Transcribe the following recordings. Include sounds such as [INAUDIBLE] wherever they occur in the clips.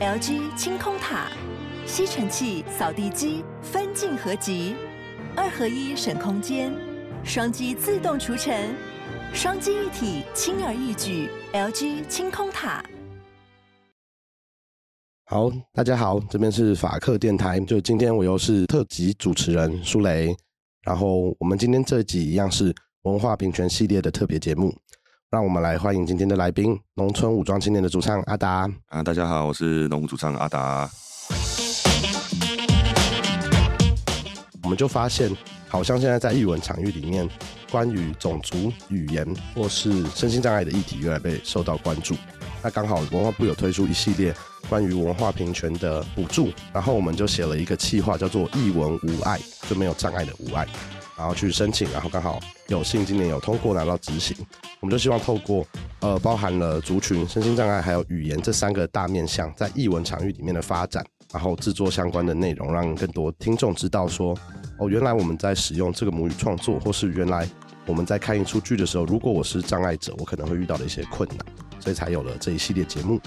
LG 清空塔，吸尘器、扫地机分镜合集，二合一省空间，双击自动除尘，双机一体轻而易举。LG 清空塔。好，大家好，这边是法客电台，就今天我又是特辑主持人舒雷，然后我们今天这集一样是文化平权系列的特别节目。让我们来欢迎今天的来宾，农村武装青年的主唱阿达。啊，大家好，我是农武主唱阿达。我们就发现，好像现在在艺文场域里面，关于种族、语言或是身心障碍的议题，越来被受到关注。那刚好文化部有推出一系列关于文化平权的补助，然后我们就写了一个企划，叫做“艺文无碍”，就没有障碍的无碍。然后去申请，然后刚好有幸今年有通过拿到执行，我们就希望透过呃包含了族群、身心障碍还有语言这三个大面向，在译文场域里面的发展，然后制作相关的内容，让更多听众知道说，哦，原来我们在使用这个母语创作，或是原来我们在看一出剧的时候，如果我是障碍者，我可能会遇到的一些困难，所以才有了这一系列节目。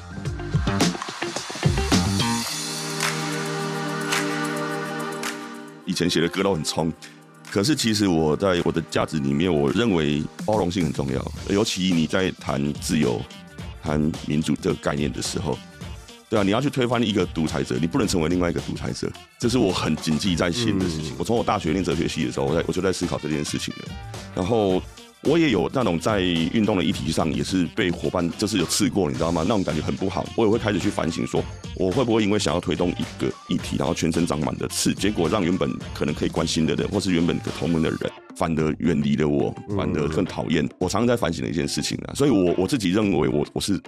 以前写的歌都很冲。可是，其实我在我的价值里面，我认为包容性很重要。尤其你在谈自由、谈民主这个概念的时候，对啊，你要去推翻一个独裁者，你不能成为另外一个独裁者。这是我很谨记在心的事情。我从我大学念哲学系的时候，我在我就在思考这件事情了。然后。我也有那种在运动的议题上，也是被伙伴就是有刺过，你知道吗？那种感觉很不好。我也会开始去反省，说我会不会因为想要推动一个议题，然后全身长满了刺，结果让原本可能可以关心的人，或是原本的同门的人，反而远离了我，反而更讨厌。我常常在反省的一件事情啊。所以我我自己认为，我我是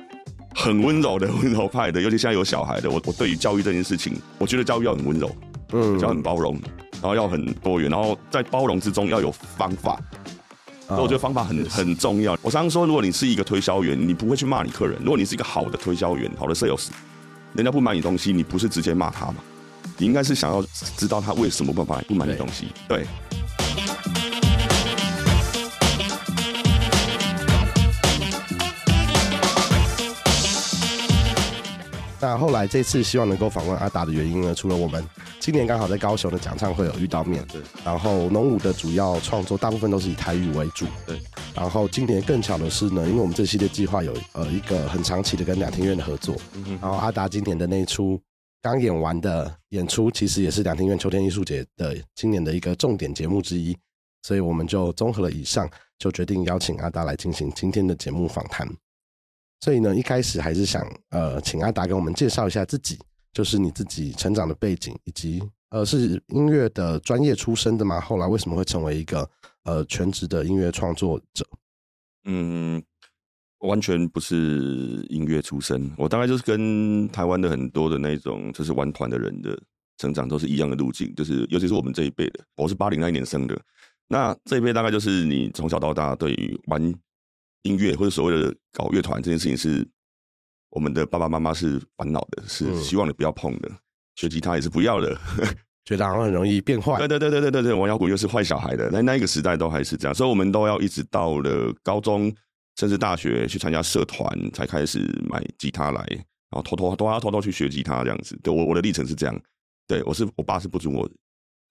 很温柔的温柔派的，尤其现在有小孩的，我我对于教育这件事情，我觉得教育要很温柔，嗯，要很包容，然后要很多元，然后在包容之中要有方法。所以我觉得方法很很重要。我常常说，如果你是一个推销员，你不会去骂你客人；如果你是一个好的推销员，好的 sales，人家不买你东西，你不是直接骂他吗？你应该是想要知道他为什么不买不买你东西。对。那后来这次希望能够访问阿达的原因呢？除了我们今年刚好在高雄的讲唱会有遇到面，对。然后农舞的主要创作大部分都是以台语为主，对。然后今年更巧的是呢，因为我们这系列计划有呃一个很长期的跟两厅院的合作，嗯哼。然后阿达今年的那一出刚演完的演出，其实也是两厅院秋天艺术节的今年的一个重点节目之一，所以我们就综合了以上，就决定邀请阿达来进行今天的节目访谈。所以呢，一开始还是想呃，请阿达给我们介绍一下自己，就是你自己成长的背景，以及呃，是音乐的专业出身的吗？后来为什么会成为一个呃全职的音乐创作者？嗯，完全不是音乐出身，我大概就是跟台湾的很多的那种就是玩团的人的成长都是一样的路径，就是尤其是我们这一辈的，我是八零那一年生的，那这一辈大概就是你从小到大对于玩。音乐或者所谓的搞乐团这件事情，是我们的爸爸妈妈是烦恼的，是希望你不要碰的。嗯、学吉他也是不要的，觉得好像很容易变坏。对对对对对对对，玩摇滚又是坏小孩的。那那一个时代都还是这样，所以我们都要一直到了高中，甚至大学去参加社团，才开始买吉他来，然后偷偷都要偷偷去学吉他这样子。对，我我的历程是这样。对，我是我爸是不准我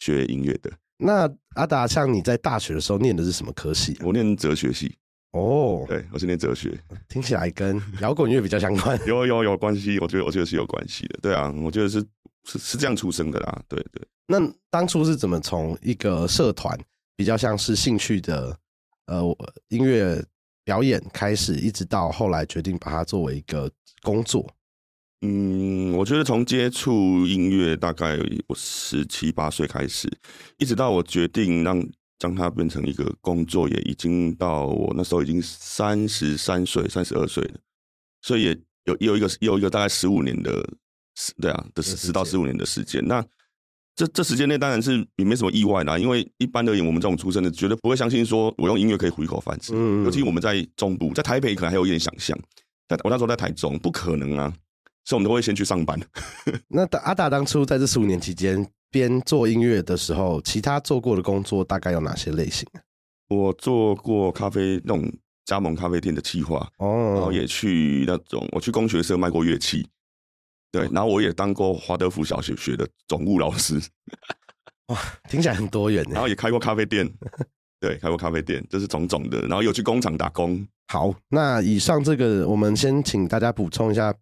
学音乐的。那阿达，像你在大学的时候念的是什么科系？我念哲学系。哦，oh, 对，我是念哲学，听起来跟摇滚乐比较相关，[LAUGHS] 有有有关系，我觉得我觉得是有关系的，对啊，我觉得是是是这样出生的啦，对对。那当初是怎么从一个社团比较像是兴趣的呃音乐表演开始，一直到后来决定把它作为一个工作？嗯，我觉得从接触音乐大概我十七八岁开始，一直到我决定让。将它变成一个工作，也已经到我那时候已经三十三岁、三十二岁了，所以也有有一个有一个大概十五年的，对啊，的十到十五年的时间。那这这时间内当然是也没什么意外啦，因为一般而言，我们这种出身的绝对不会相信说我用音乐可以糊一口饭吃。嗯，尤其我们在中部，在台北可能还有一点想象，但我那时候在台中，不可能啊，所以我们都会先去上班。[LAUGHS] 那阿达当初在这十五年期间。边做音乐的时候，其他做过的工作大概有哪些类型？我做过咖啡那种加盟咖啡店的企划，哦，然后也去那种我去工学社卖过乐器，对，然后我也当过华德福小学学的总务老师。[LAUGHS] 哇，听起来很多元。然后也开过咖啡店，对，开过咖啡店，这是种种的。然后有去工厂打工。好，那以上这个，我们先请大家补充一下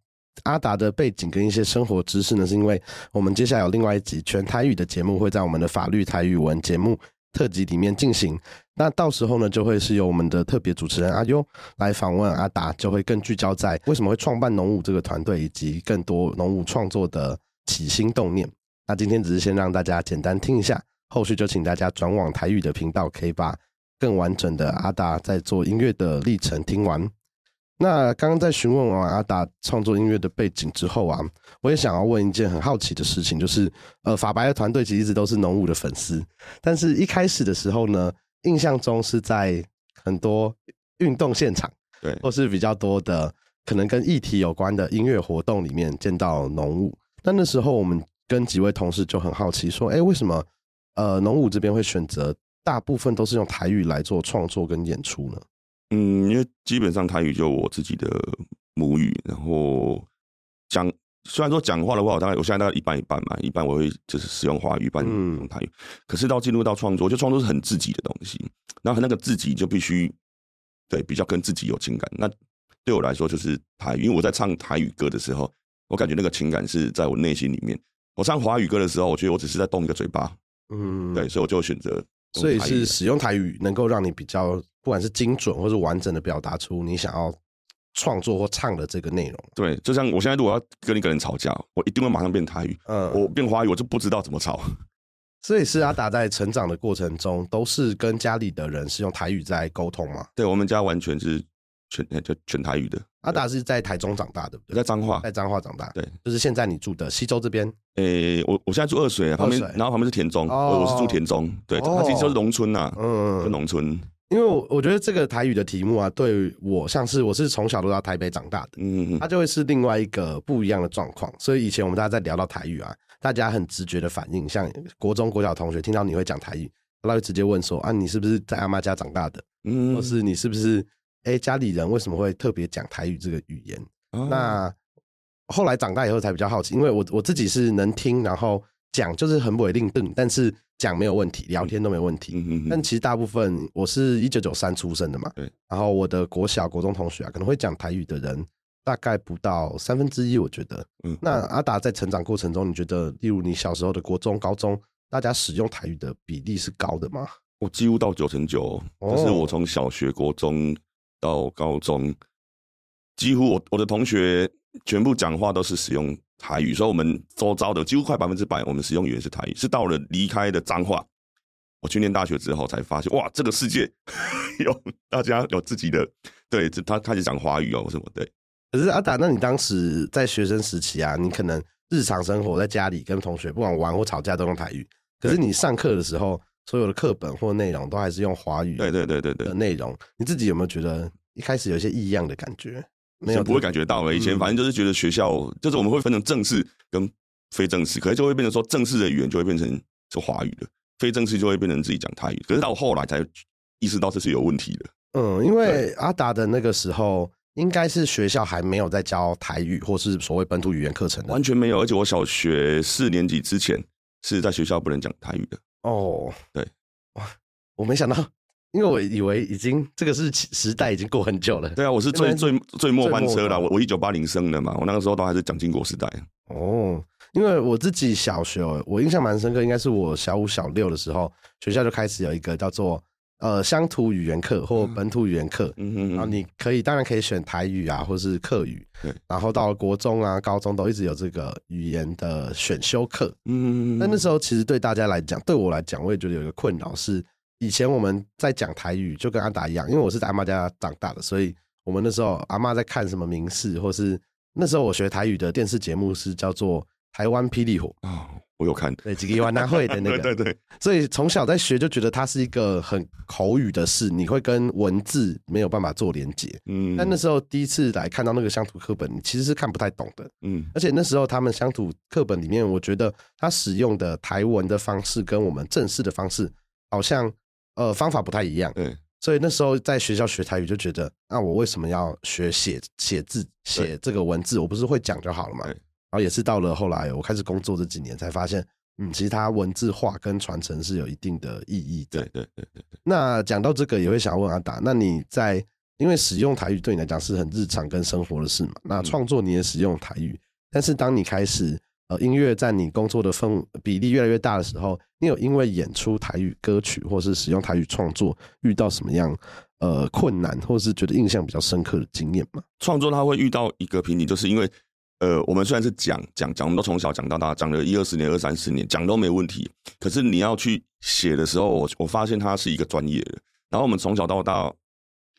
阿达的背景跟一些生活知识呢，是因为我们接下来有另外一集全台语的节目会在我们的法律台语文节目特辑里面进行。那到时候呢，就会是由我们的特别主持人阿优来访问阿达，就会更聚焦在为什么会创办农舞这个团队，以及更多农舞创作的起心动念。那今天只是先让大家简单听一下，后续就请大家转往台语的频道，可以把更完整的阿达在做音乐的历程听完。那刚刚在询问完阿达创作音乐的背景之后啊，我也想要问一件很好奇的事情，就是呃，法白的团队其实一直都是农舞的粉丝，但是一开始的时候呢，印象中是在很多运动现场，对，或是比较多的可能跟议题有关的音乐活动里面见到农舞。那那时候我们跟几位同事就很好奇，说，哎，为什么呃农舞这边会选择大部分都是用台语来做创作跟演出呢？嗯，因为基本上台语就我自己的母语，然后讲。虽然说讲话的话，我大概我现在大概一半一半嘛，一半我会就是使用华语，一半用台语。嗯、可是到进入到创作，就创作是很自己的东西，然后那个自己就必须对比较跟自己有情感。那对我来说就是台语，因为我在唱台语歌的时候，我感觉那个情感是在我内心里面。我唱华语歌的时候，我觉得我只是在动一个嘴巴，嗯，对，所以我就选择。所以是使用台语能够让你比较，不管是精准或是完整的表达出你想要。创作或唱的这个内容，对，就像我现在如果要跟一个人吵架，我一定会马上变台语。嗯，我变华语，我就不知道怎么吵。[LAUGHS] 所以是阿达在成长的过程中，都是跟家里的人是用台语在沟通吗？对，我们家完全是全就全台语的。阿达是在台中长大的，在彰化，在彰化长大。对，就是现在你住的西州这边。诶，我我现在住二水旁边，然后旁边是田中，我我是住田中。对，它其实就是农村呐，嗯，就农村。因为我我觉得这个台语的题目啊，对我像是我是从小都到台北长大的，嗯，它就会是另外一个不一样的状况。所以以前我们大家在聊到台语啊，大家很直觉的反应，像国中国小同学听到你会讲台语，他会直接问说啊，你是不是在阿妈家长大的？嗯，或是你是不是哎家里人为什么会特别讲台语这个语言？哦、那后来长大以后才比较好奇，因为我我自己是能听，然后讲就是很不一定对，但是。讲没有问题，聊天都没问题。嗯嗯，但其实大部分，我是一九九三出生的嘛，对。然后我的国小、国中同学啊，可能会讲台语的人大概不到三分之一，我觉得。嗯。那阿达在成长过程中，你觉得，例如你小时候的国中、高中，大家使用台语的比例是高的吗？我几乎到九成九，就是我从小学、国中到高中，几乎我我的同学全部讲话都是使用。台语，所以我们周遭的几乎快百分之百，我们使用语言是台语。是到了离开的脏话，我去念大学之后才发现，哇，这个世界 [LAUGHS] 有大家有自己的，对，他开始讲华语哦什么对。可是阿达，那你当时在学生时期啊，你可能日常生活在家里跟同学不管玩或吵架都用台语，可是你上课的时候，所有的课本或内容都还是用华语。对对对对对的内容，你自己有没有觉得一开始有一些异样的感觉？没有，不会感觉到了。以前反正就是觉得学校，嗯、就是我们会分成正式跟非正式，可是就会变成说正式的语言就会变成是华语的，非正式就会变成自己讲台语。可是到后来才意识到这是有问题的。嗯，因为阿达的那个时候，应该是学校还没有在教台语或是所谓本土语言课程的，完全没有。而且我小学四年级之前是在学校不能讲台语的。哦，对，哇，我没想到。因为我以为已经这个是时代已经过很久了。对啊，我是最最最末班车了。我我一九八零生的嘛，我那个时候都还是蒋经国时代。哦，因为我自己小学，我印象蛮深刻，应该是我小五小六的时候，学校就开始有一个叫做呃乡土语言课或本土语言课。嗯嗯。然后你可以当然可以选台语啊，或是客语。对。然后到了国中啊、高中都一直有这个语言的选修课。嗯嗯。但那时候其实对大家来讲，对我来讲，我也觉得有一个困扰是。以前我们在讲台语，就跟阿达一样，因为我是在阿妈家长大的，所以我们那时候阿妈在看什么名士，或是那时候我学台语的电视节目是叫做《台湾霹雳火》啊，我有看，对，几个湾南会的那个，[LAUGHS] 对对对，所以从小在学就觉得它是一个很口语的事，你会跟文字没有办法做连接，嗯，但那时候第一次来看到那个乡土课本，其实是看不太懂的，嗯，而且那时候他们乡土课本里面，我觉得他使用的台文的方式跟我们正式的方式好像。呃，方法不太一样，对，所以那时候在学校学台语就觉得，那我为什么要学写写字写这个文字？我不是会讲就好了嘛？然后也是到了后来我开始工作这几年才发现，嗯，其实它文字化跟传承是有一定的意义的。对对对对对。那讲到这个，也会想问阿达，那你在因为使用台语对你来讲是很日常跟生活的事嘛？那创作你也使用台语，但是当你开始呃音乐在你工作的份比例越来越大的时候，你有因为演出台语歌曲或是使用台语创作遇到什么样呃困难，或是觉得印象比较深刻的经验吗？创作它会遇到一个瓶颈，就是因为呃我们虽然是讲讲讲，我们都从小讲到大，讲了一二十年、二三十年，讲都没问题。可是你要去写的时候，我我发现他是一个专业的，然后我们从小到大。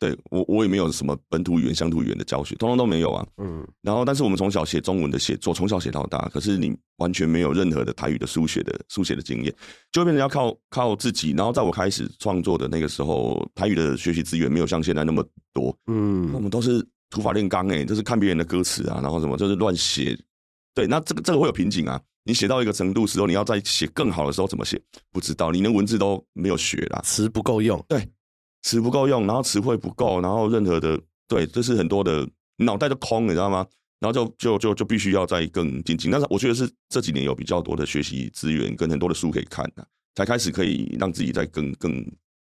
对我，我也没有什么本土语言、乡土语言的教学，通通都没有啊。嗯，然后，但是我们从小写中文的写作，从小写到大，可是你完全没有任何的台语的书写的书写的经验，就会变成要靠靠自己。然后，在我开始创作的那个时候，台语的学习资源没有像现在那么多。嗯，我们都是土法炼钢，哎，就是看别人的歌词啊，然后什么就是乱写。对，那这个这个会有瓶颈啊。你写到一个程度时候，你要再写更好的时候怎么写？不知道，你连文字都没有学啦，词不够用。对。词不够用，然后词汇不够，然后任何的对，这是很多的脑袋都空，你知道吗？然后就就就就必须要再更精进。但是我觉得是这几年有比较多的学习资源跟很多的书可以看啊，才开始可以让自己再更更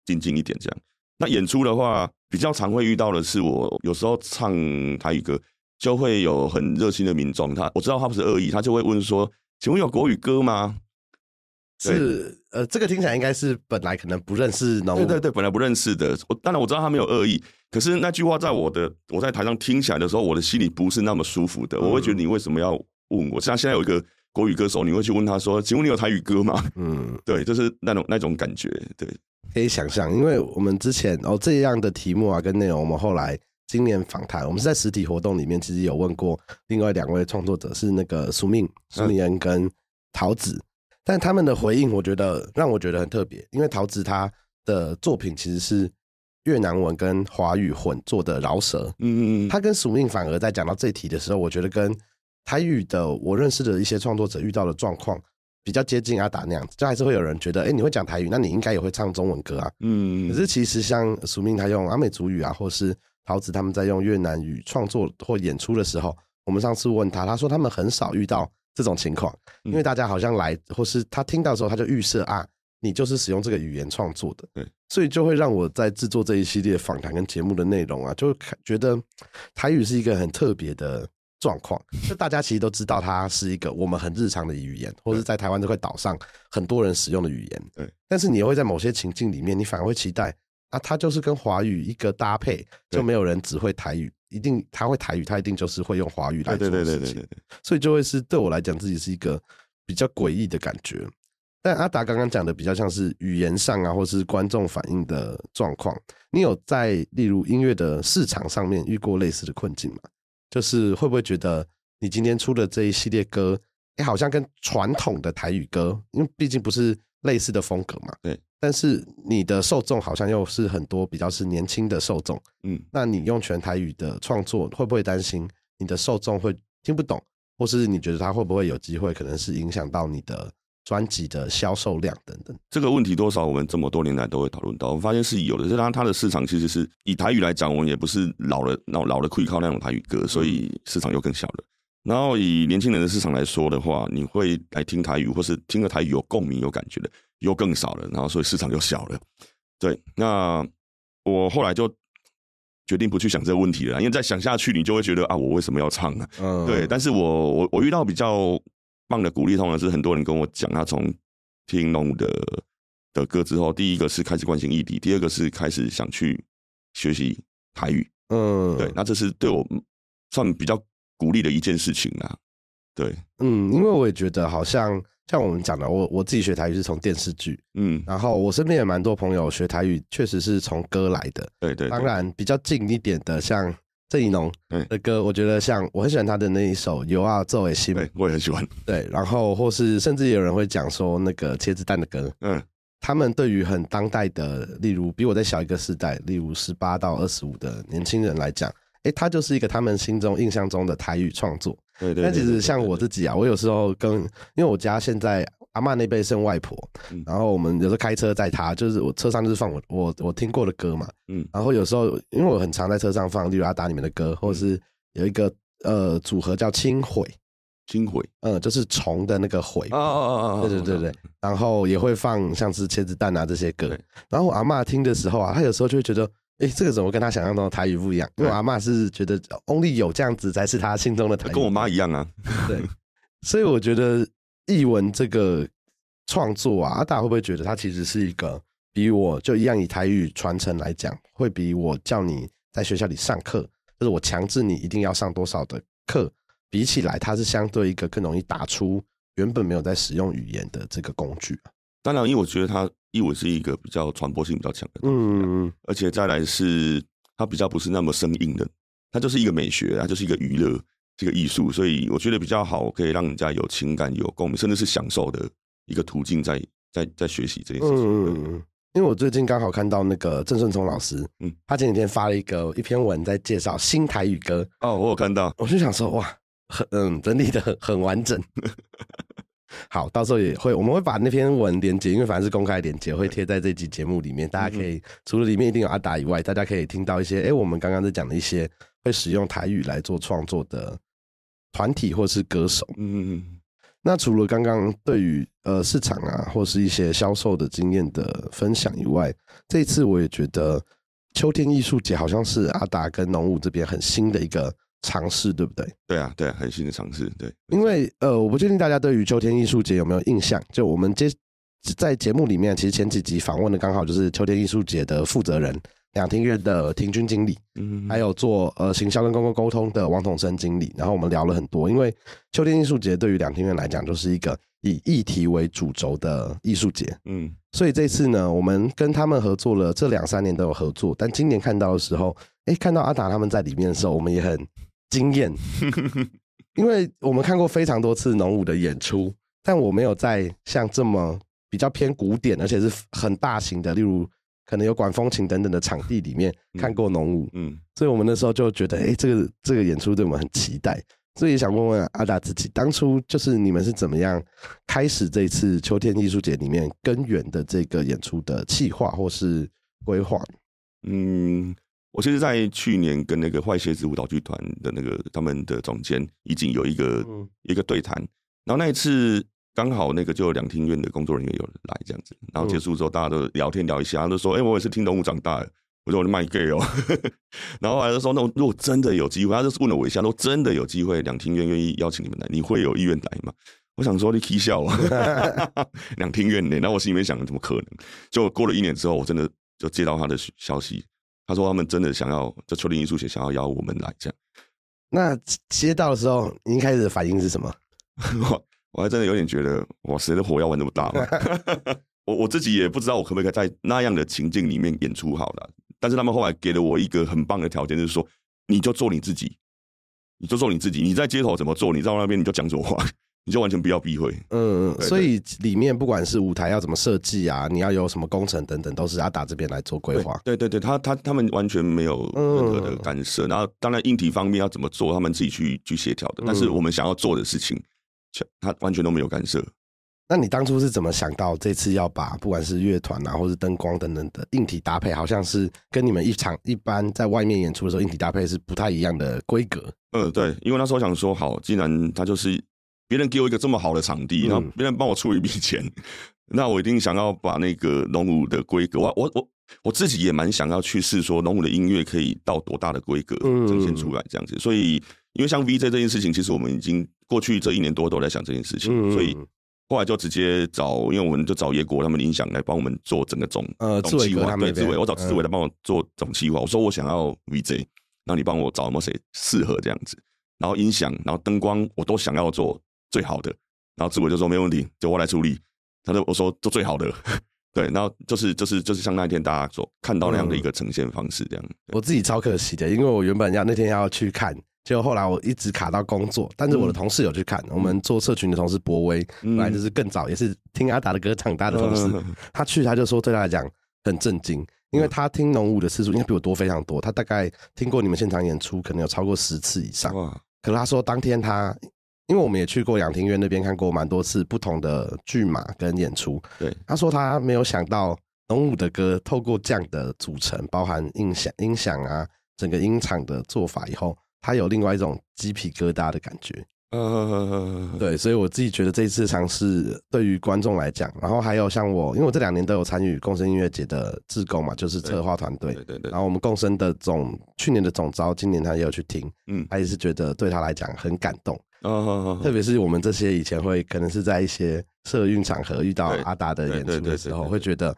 精进一点这样。那演出的话，比较常会遇到的是，我有时候唱台语歌，就会有很热心的民众，他我知道他不是恶意，他就会问说：“请问有国语歌吗？”是，呃，这个听起来应该是本来可能不认识，对对对，本来不认识的。我当然我知道他没有恶意，可是那句话在我的我在台上听起来的时候，我的心里不是那么舒服的。我会觉得你为什么要问我？像现在有一个国语歌手，你会去问他说：“请问你有台语歌吗？”嗯，对，就是那种那种感觉，对，可以想象，因为我们之前哦这样的题目啊跟内容，我们后来今年访谈，我们是在实体活动里面其实有问过另外两位创作者，是那个苏命苏铭恩跟桃子。但他们的回应，我觉得让我觉得很特别，因为桃子他的作品其实是越南文跟华语混做的饶舌，嗯嗯嗯，他跟署命反而在讲到这一题的时候，我觉得跟台语的我认识的一些创作者遇到的状况比较接近阿达那样子，就还是会有人觉得，哎，你会讲台语，那你应该也会唱中文歌啊，嗯，可是其实像苏明他用阿美族语啊，或是桃子他们在用越南语创作或演出的时候，我们上次问他，他说他们很少遇到。这种情况，因为大家好像来，或是他听到的时候，他就预设啊，你就是使用这个语言创作的，对，所以就会让我在制作这一系列访谈跟节目的内容啊，就会觉得台语是一个很特别的状况。就大家其实都知道，它是一个我们很日常的语言，或是在台湾这块岛上很多人使用的语言，对。但是你会在某些情境里面，你反而会期待啊，它就是跟华语一个搭配，就没有人只会台语。一定他会台语，他一定就是会用华语来做事情，对对对对对，所以就会是对我来讲，自己是一个比较诡异的感觉。但阿达刚刚讲的比较像是语言上啊，或是观众反应的状况。你有在例如音乐的市场上面遇过类似的困境吗？就是会不会觉得你今天出的这一系列歌，哎，好像跟传统的台语歌，因为毕竟不是类似的风格嘛，对。但是你的受众好像又是很多比较是年轻的受众，嗯，那你用全台语的创作，会不会担心你的受众会听不懂，或是你觉得他会不会有机会，可能是影响到你的专辑的销售量等等？这个问题多少我们这么多年来都会讨论到，我们发现是有的。就当然，它的市场其实是以台语来讲，我们也不是老的老老的可以靠那种台语歌，所以市场又更小了。然后以年轻人的市场来说的话，你会来听台语，或是听个台语有共鸣、有感觉的。又更少了，然后所以市场又小了。对，那我后来就决定不去想这个问题了，因为再想下去，你就会觉得啊，我为什么要唱呢？嗯，对。但是我我我遇到比较棒的鼓励，通常是很多人跟我讲，他从听农的的歌之后，第一个是开始关心异地，第二个是开始想去学习台语。嗯，对。那这是对我算比较鼓励的一件事情啊。对，嗯，因为我也觉得好像。像我们讲的，我我自己学台语是从电视剧，嗯，然后我身边也蛮多朋友学台语，确实是从歌来的，对对，对。当然比较近一点的，像郑宜农的歌，我觉得像我很喜欢他的那一首《有啊作为心》，我也很喜欢。对，然后或是甚至有人会讲说那个茄子蛋的歌，嗯，他们对于很当代的，例如比我再小一个世代，例如十八到二十五的年轻人来讲，哎，他就是一个他们心中印象中的台语创作。对对，但其实像我自己啊，我有时候跟，因为我家现在阿嬷那辈是外婆，然后我们有时候开车载她，就是我车上就是放我我我听过的歌嘛，嗯，然后有时候因为我很常在车上放，例如阿达里面的歌，或者是有一个呃组合叫轻毁，轻轨，嗯，就是虫的那个回，啊啊啊！对对对对，然后也会放像是茄子蛋啊这些歌。然后我阿嬷听的时候啊，她有时候就会觉得，哎，这个怎么跟她想象中的台语不一样？因为我阿嬷是觉得 only 有这样子才是她心中的台语，跟我妈一样啊。对，[LAUGHS] 所以我觉得艺文这个创作啊，大家会不会觉得它其实是一个比我就一样以台语传承来讲，会比我叫你在学校里上课，就是我强制你一定要上多少的课。比起来，它是相对一个更容易打出原本没有在使用语言的这个工具。当然，因为我觉得它译文是一个比较传播性比较强的东西，嗯，而且再来是它比较不是那么生硬的，它就是一个美学，它就是一个娱乐，这个艺术，所以我觉得比较好，可以让人家有情感、有共鸣，甚至是享受的一个途径在，在在在学习这件事情。嗯，因为我最近刚好看到那个郑顺聪老师，嗯，他前几天发了一个一篇文在介绍新台语歌。哦，我有看到，我就想说，哇。很嗯，整理的很很完整。[LAUGHS] 好，到时候也会，我们会把那篇文连接，因为反正是公开连接，会贴在这集节目里面。大家可以除了里面一定有阿达以外，大家可以听到一些，哎、欸，我们刚刚在讲的一些会使用台语来做创作的团体或是歌手。嗯嗯。那除了刚刚对于呃市场啊，或是一些销售的经验的分享以外，这一次我也觉得秋天艺术节好像是阿达跟农务这边很新的一个。尝试对不对？对啊，对啊，很新的尝试。对，因为呃，我不确定大家对于秋天艺术节有没有印象。就我们接在节目里面，其实前几集访问的刚好就是秋天艺术节的负责人，两厅院的庭军经理，嗯，还有做呃行销跟公共沟通的王统生经理。然后我们聊了很多，因为秋天艺术节对于两厅院来讲，就是一个以议题为主轴的艺术节。嗯，所以这次呢，我们跟他们合作了，这两三年都有合作，但今年看到的时候，哎，看到阿达他们在里面的时候，我们也很。惊艳，[LAUGHS] 因为我们看过非常多次农舞的演出，但我没有在像这么比较偏古典，而且是很大型的，例如可能有管风琴等等的场地里面看过农舞。嗯，所以我们那时候就觉得，哎，这个这个演出对我们很期待，所以也想问问阿达自己，当初就是你们是怎么样开始这次秋天艺术节里面根源的这个演出的企划或是规划？嗯。我其实，在去年跟那个坏鞋子舞蹈剧团的那个他们的总监已经有一个、嗯、一个对谈，然后那一次刚好那个就两厅院的工作人员有来这样子，然后结束之后大家都聊天聊一下，就说：“哎、欸，我也是听动物长大的。”我说：“我是卖 gay 哦。[LAUGHS] ”然后后来就说：“那如果真的有机会，他就问了我一下，说真的有机会，两厅院愿意邀请你们来，你会有意愿来吗？”我想说你起笑啊，[LAUGHS] 两厅院呢？然后我心里面想，怎么可能？就过了一年之后，我真的就接到他的消息。他说他们真的想要，就秋林艺术节想要邀我们来这样。那接到的时候，您开始的反应是什么？[LAUGHS] 我我还真的有点觉得，哇，谁的火要玩那么大吗？[LAUGHS] 我我自己也不知道我可不可以在那样的情境里面演出好了。但是他们后来给了我一个很棒的条件，就是说，你就做你自己，你就做你自己，你在街头怎么做，你在那边你就讲什么话。你就完全不要避讳，嗯，所以里面不管是舞台要怎么设计啊，你要有什么工程等等，都是阿达这边来做规划。对对对，他他他们完全没有任何的干涉。嗯、然后当然硬体方面要怎么做，他们自己去去协调的。但是我们想要做的事情，他完全都没有干涉。那你当初是怎么想到这次要把不管是乐团啊，或是灯光等等的硬体搭配，好像是跟你们一场一般在外面演出的时候硬体搭配是不太一样的规格？嗯，对，因为那时候想说，好，既然他就是。别人给我一个这么好的场地，然后别人帮我出一笔钱，嗯、[LAUGHS] 那我一定想要把那个龙舞的规格，我我我我自己也蛮想要去试说龙舞的音乐可以到多大的规格呈现出来这样子。所以，因为像 VJ 这件事情，其实我们已经过去这一年多都在想这件事情，嗯、所以后来就直接找，因为我们就找野果他们音响来帮我们做整个总呃总计划，对，志伟，我找志伟来帮我做总计划。我说我想要 VJ，那你帮我找有没有谁适合这样子，然后音响，然后灯光，我都想要做。最好的，然后志伟就说没问题，就我来处理。他就我说做最好的，对，然后就是就是就是像那一天大家所看到那样的一个呈现方式这样。嗯、我自己超可惜的，因为我原本要那天要去看，结果后来我一直卡到工作，但是我的同事有去看，嗯、我们做社群的同事博威，本来就是更早也是听阿达的歌长大的同事，嗯、他去他就说对他来讲很震惊，因为他听农舞的次数应该比我多非常多，他大概听过你们现场演出可能有超过十次以上。哇可是他说当天他。因为我们也去过养庭院那边看过蛮多次不同的剧码跟演出，对，他说他没有想到农舞的歌透过这样的组成，包含音响、音响啊，整个音场的做法以后，他有另外一种鸡皮疙瘩的感觉。嗯，对，所以我自己觉得这一次尝试对于观众来讲，然后还有像我，因为我这两年都有参与共生音乐节的志工嘛，就是策划团队，对对对。然后我们共生的总去年的总招，今年他也有去听，嗯，他也是觉得对他来讲很感动，嗯，特别是我们这些以前会可能是在一些社运场合遇到阿达的演出的时候，会觉得，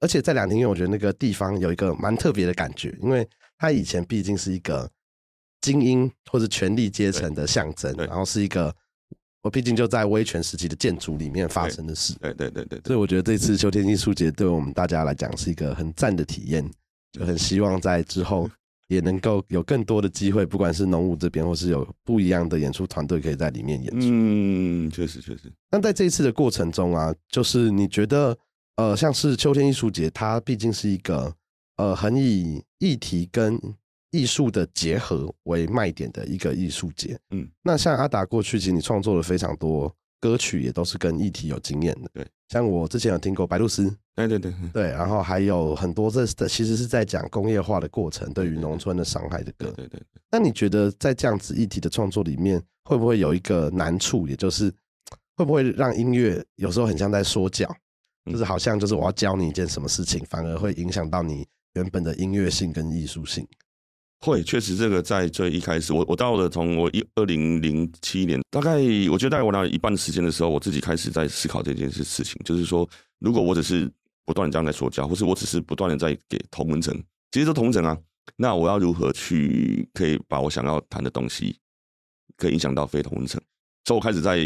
而且在两天，因为，我觉得那个地方有一个蛮特别的感觉，因为他以前毕竟是一个。精英或者权力阶层的象征，然后是一个我毕竟就在威权时期的建筑里面发生的事，对对对对，所以我觉得这次秋天艺术节对我们大家来讲是一个很赞的体验，就很希望在之后 [LAUGHS] 也能够有更多的机会，不管是农武这边或是有不一样的演出团队可以在里面演出。嗯，确实确实。那在这一次的过程中啊，就是你觉得呃，像是秋天艺术节，它毕竟是一个呃，很以议题跟艺术的结合为卖点的一个艺术节，嗯，那像阿达过去，其实你创作了非常多歌曲，也都是跟议题有经验的，对。像我之前有听过白鹭鸶，对对对。对，然后还有很多这的其实是在讲工业化的过程对于农村的伤害的歌，对对对。那你觉得在这样子议题的创作里面，会不会有一个难处，也就是会不会让音乐有时候很像在说教，就是好像就是我要教你一件什么事情，反而会影响到你原本的音乐性跟艺术性？会，确实这个在最一开始，我我到了从我一二零零七年，大概我觉得大概我拿了一半的时间的时候，我自己开始在思考这件事事情，就是说，如果我只是不断的这样在说教，或是我只是不断的在给同文层，其实都同温层啊，那我要如何去可以把我想要谈的东西，可以影响到非同文层？所以我开始在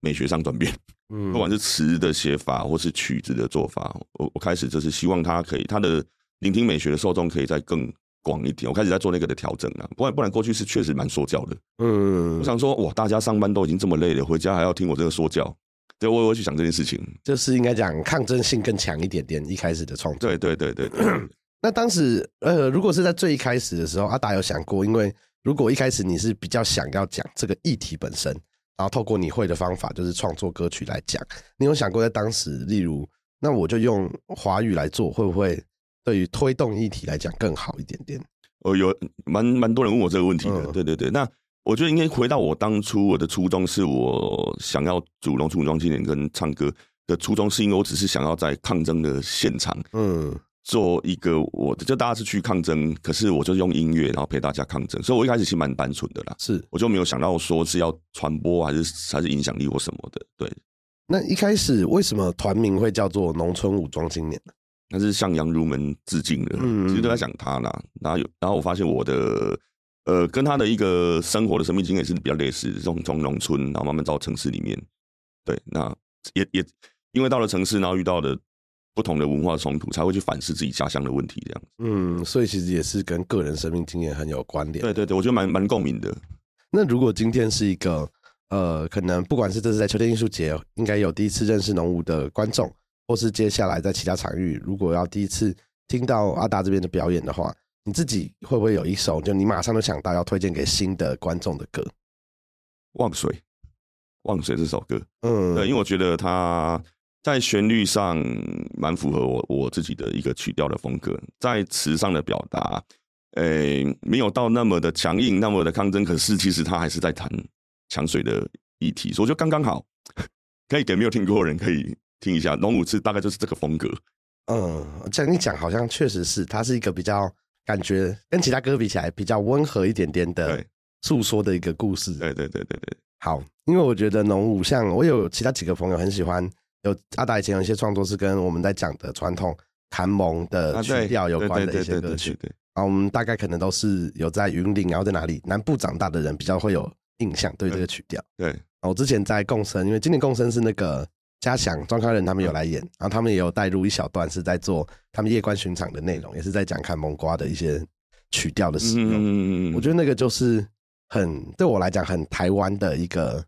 美学上转变，[LAUGHS] 嗯，不管是词的写法，或是曲子的做法，我我开始就是希望他可以他的聆听美学的受众可以在更。广一点，我开始在做那个的调整啊，不然不然过去是确实蛮说教的。嗯，我想说，哇，大家上班都已经这么累了，回家还要听我这个说教，对，我会去想这件事情，就是应该讲抗争性更强一点点。一开始的创作，对对对对，对。[CLEARS THROAT] 那当时，呃，如果是在最一开始的时候，阿达有想过，因为如果一开始你是比较想要讲这个议题本身，然后透过你会的方法，就是创作歌曲来讲，你有想过在当时，例如，那我就用华语来做，会不会？对于推动议题来讲更好一点点。哦，有蛮蛮多人问我这个问题的。嗯、对对对，那我觉得应该回到我当初我的初衷，是我想要主农村武装青年跟唱歌的初衷，是因为我只是想要在抗争的现场，嗯，做一个我的，就大家是去抗争，可是我就用音乐然后陪大家抗争，所以我一开始其实蛮单纯的啦，是，我就没有想到说是要传播还是还是影响力或什么的。对，那一开始为什么团名会叫做农村武装青年呢？那是向杨如门致敬的，嗯其实都在讲他啦。然后有，然后我发现我的，呃，跟他的一个生活的生命经验是比较类似，从从农村然后慢慢到城市里面。对，那也也因为到了城市，然后遇到了不同的文化冲突，才会去反思自己家乡的问题，这样子。嗯，所以其实也是跟个人生命经验很有关联。对对对，我觉得蛮蛮共鸣的。那如果今天是一个，呃，可能不管是这是在秋天艺术节，应该有第一次认识农舞的观众。或是接下来在其他场域，如果要第一次听到阿达这边的表演的话，你自己会不会有一首就你马上就想到要推荐给新的观众的歌？《忘水》，《忘水》这首歌，嗯，对，因为我觉得它在旋律上蛮符合我我自己的一个曲调的风格，在词上的表达，诶、欸，没有到那么的强硬，那么的抗争，可是其实他还是在谈抢水的议题，所以我觉得刚刚好，[LAUGHS] 可以给没有听过的人可以。听一下，龙武次大概就是这个风格。嗯，这样一讲，好像确实是，它是一个比较感觉跟其他歌比起来比较温和一点点的诉说的一个故事。对对对对对。好，因为我觉得龙武像我有其他几个朋友很喜欢，有阿达以前有一些创作是跟我们在讲的传统韩蒙的曲调有关的一些歌曲。对，啊，我们大概可能都是有在云林，然后在哪里南部长大的人比较会有印象对这个曲调。对，我之前在共生，因为今年共生是那个。嘉祥、庄康仁他们有来演，然后他们也有带入一小段是在做他们夜观巡场的内容，也是在讲看蒙瓜的一些曲调的使用。我觉得那个就是很对我来讲很台湾的一个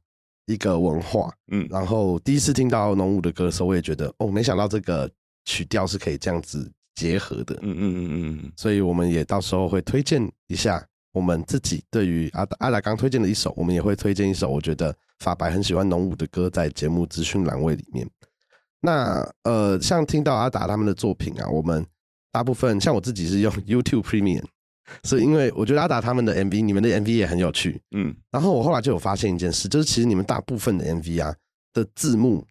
一个文化。嗯，然后第一次听到农武的歌的时候，我也觉得哦，没想到这个曲调是可以这样子结合的。嗯嗯嗯嗯，所以我们也到时候会推荐一下。我们自己对于阿阿达刚推荐的一首，我们也会推荐一首。我觉得法白很喜欢农舞的歌，在节目资讯栏位里面。那呃，像听到阿达他们的作品啊，我们大部分像我自己是用 YouTube Premium，所以因为我觉得阿达他们的 MV，你们的 MV 也很有趣，嗯，然后我后来就有发现一件事，就是其实你们大部分的 MV 啊的字幕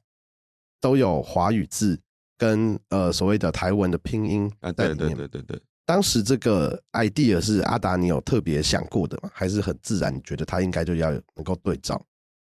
都有华语字跟呃所谓的台文的拼音啊。对对对对对。当时这个 idea 是阿达你有特别想过的吗？还是很自然？你觉得他应该就要能够对照？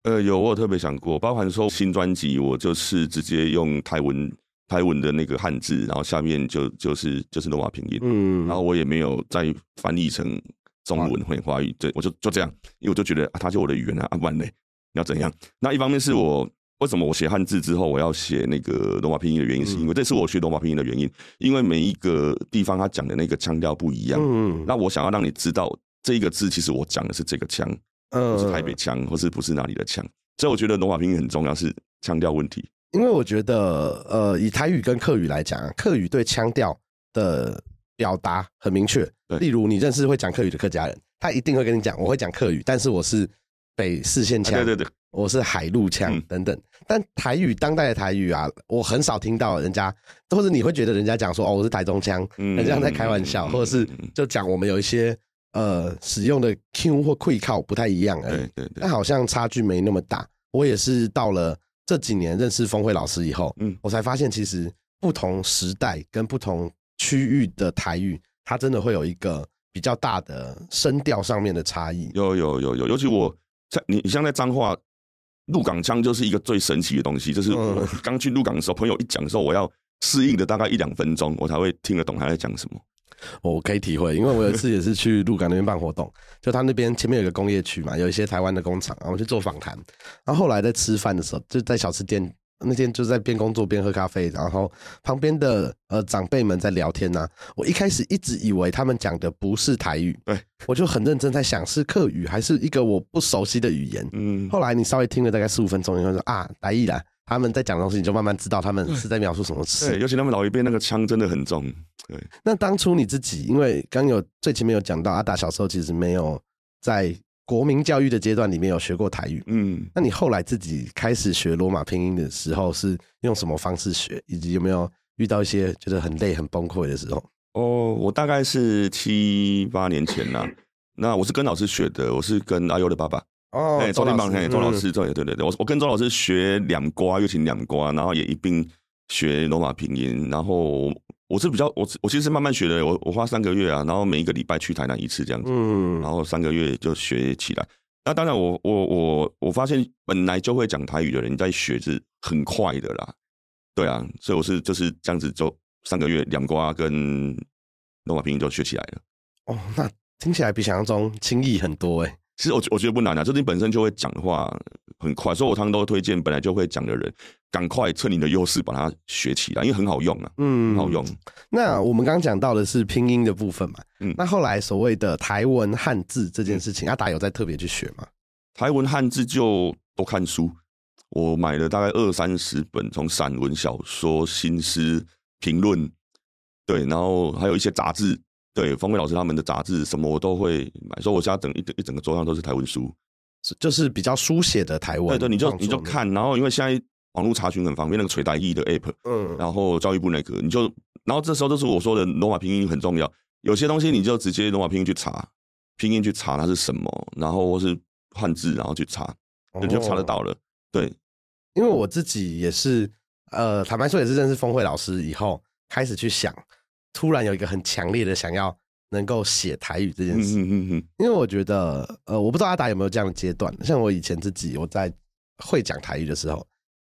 呃，有，我有特别想过，包含说新专辑，我就是直接用台文台文的那个汉字，然后下面就就是就是罗马拼音，嗯，然后我也没有再翻译成中文或华语，对，我就就这样，因为我就觉得啊，他就我的语言啊，啊，不然嘞，你要怎样？那一方面是我。为什么我写汉字之后，我要写那个罗马拼音的原因，是因为这是我学罗马拼音的原因。因为每一个地方他讲的那个腔调不一样，嗯，那我想要让你知道这一个字其实我讲的是这个腔，不是台北腔，或是不是哪里的腔。所以我觉得罗马拼音很重要，是腔调问题。因为我觉得，呃，以台语跟客语来讲，客语对腔调的表达很明确。例如，你认识会讲客语的客家人，他一定会跟你讲，我会讲客语，但是我是北四县腔。对对对。我是海陆腔等等，但台语当代的台语啊，我很少听到人家，或者你会觉得人家讲说哦，我是台中腔，人家在开玩笑，或者是就讲我们有一些呃使用的 Q 或溃靠不太一样而已，对对对，但好像差距没那么大。我也是到了这几年认识峰会老师以后，嗯，我才发现其实不同时代跟不同区域的台语，它真的会有一个比较大的声调上面的差异。有有有有，尤其我在你你像在彰化。鹿港腔就是一个最神奇的东西，就是我刚去鹿港的时候，朋友一讲的时候，我要适应的大概一两分钟，我才会听得懂他在讲什么。我可以体会，因为我有一次也是去鹿港那边办活动，就他那边前面有个工业区嘛，有一些台湾的工厂，然后我去做访谈，然后后来在吃饭的时候，就在小吃店。那天就在边工作边喝咖啡，然后旁边的呃长辈们在聊天呐、啊。我一开始一直以为他们讲的不是台语，对，我就很认真在想是客语还是一个我不熟悉的语言。嗯，后来你稍微听了大概四五分钟，你会说啊，台语啦，他们在讲的东西，你就慢慢知道他们是在描述什么词。对，尤其他们老一辈那个腔真的很重。对，那当初你自己，因为刚有最前面有讲到阿达小时候其实没有在。国民教育的阶段里面有学过台语，嗯，那你后来自己开始学罗马拼音的时候是用什么方式学，以及有没有遇到一些觉得很累、很崩溃的时候？哦，我大概是七八年前啦。那我是跟老师学的，我是跟阿优的爸爸哦，周天棒，嘿，周老师，对对对对，我我跟周老师学两瓜，又请两瓜，然后也一并学罗马拼音，然后。我是比较我我其实是慢慢学的，我我花三个月啊，然后每一个礼拜去台南一次这样子，嗯，然后三个月就学起来。那当然我，我我我我发现本来就会讲台语的人在学是很快的啦，对啊，所以我是就是这样子，就三个月两瓜跟罗马拼音就学起来了。哦，那听起来比想象中轻易很多哎。其实我我觉得不难啊，就是你本身就会讲的话很快，所以我常常都推荐本来就会讲的人，赶快趁你的优势把它学起来，因为很好用啊，嗯，很好用。那我们刚刚讲到的是拼音的部分嘛，嗯，那后来所谓的台文汉字这件事情，阿达有在特别去学吗？台文汉字就多看书，我买了大概二三十本，从散文、小说、新诗、评论，对，然后还有一些杂志。对，峰辉老师他们的杂志什么我都会买，所以我家整一整一整个桌上都是台文书，就是比较书写的台文。对对，你就你就看，然后因为现在网络查询很方便，那个垂带译的 app，嗯，然后教育部那个，你就，然后这时候就是我说的罗马拼音很重要，有些东西你就直接罗马拼音去查，拼音去查它是什么，然后或是汉字，然后去查，你就查得到了。对，因为我自己也是，呃，坦白说也是认识峰会老师以后开始去想。突然有一个很强烈的想要能够写台语这件事，因为我觉得，呃，我不知道阿达有没有这样的阶段。像我以前自己，我在会讲台语的时候，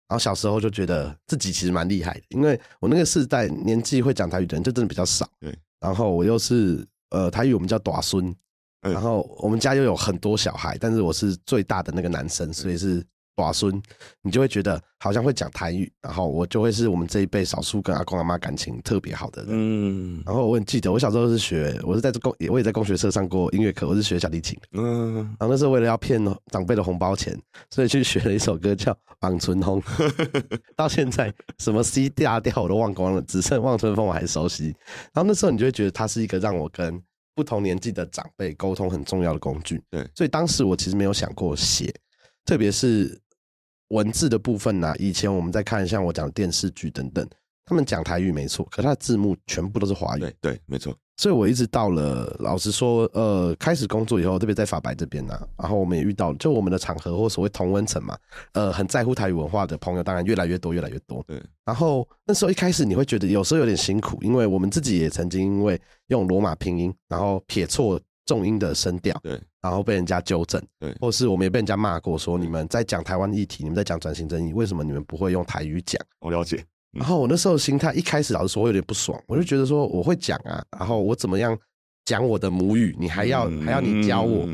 然后小时候就觉得自己其实蛮厉害的，因为我那个世代年纪会讲台语的人就真的比较少。对，然后我又是呃台语我们叫短孙，然后我们家又有很多小孩，但是我是最大的那个男生，所以是。寡孙，你就会觉得好像会讲台语，然后我就会是我们这一辈少数跟阿公阿妈感情特别好的人。嗯，然后我很记得，我小时候是学，我是在这也我也在工学社上过音乐课，我是学小提琴。嗯，然后那时候为了要骗长辈的红包钱，所以去学了一首歌叫《望春风》，[LAUGHS] 到现在什么 C 大调我都忘光了，只剩《望春风》我还熟悉。然后那时候你就会觉得它是一个让我跟不同年纪的长辈沟通很重要的工具。对，所以当时我其实没有想过写，特别是。文字的部分呢、啊？以前我们在看像我讲的电视剧等等，他们讲台语没错，可他的字幕全部都是华语。对对，没错。所以我一直到了，老实说，呃，开始工作以后，特别在法白这边呢、啊，然后我们也遇到，就我们的场合或所谓同温层嘛，呃，很在乎台语文化的朋友，当然越来越多，越来越多。对。然后那时候一开始你会觉得有时候有点辛苦，因为我们自己也曾经因为用罗马拼音，然后撇错重音的声调，对，然后被人家纠正，对，或是我们也被人家骂过，说你们在讲台湾议题，你们在讲转型正义，为什么你们不会用台语讲？我了解。然后我那时候心态一开始老实说，我有点不爽，我就觉得说我会讲啊，然后我怎么样讲我的母语，你还要还要你教我。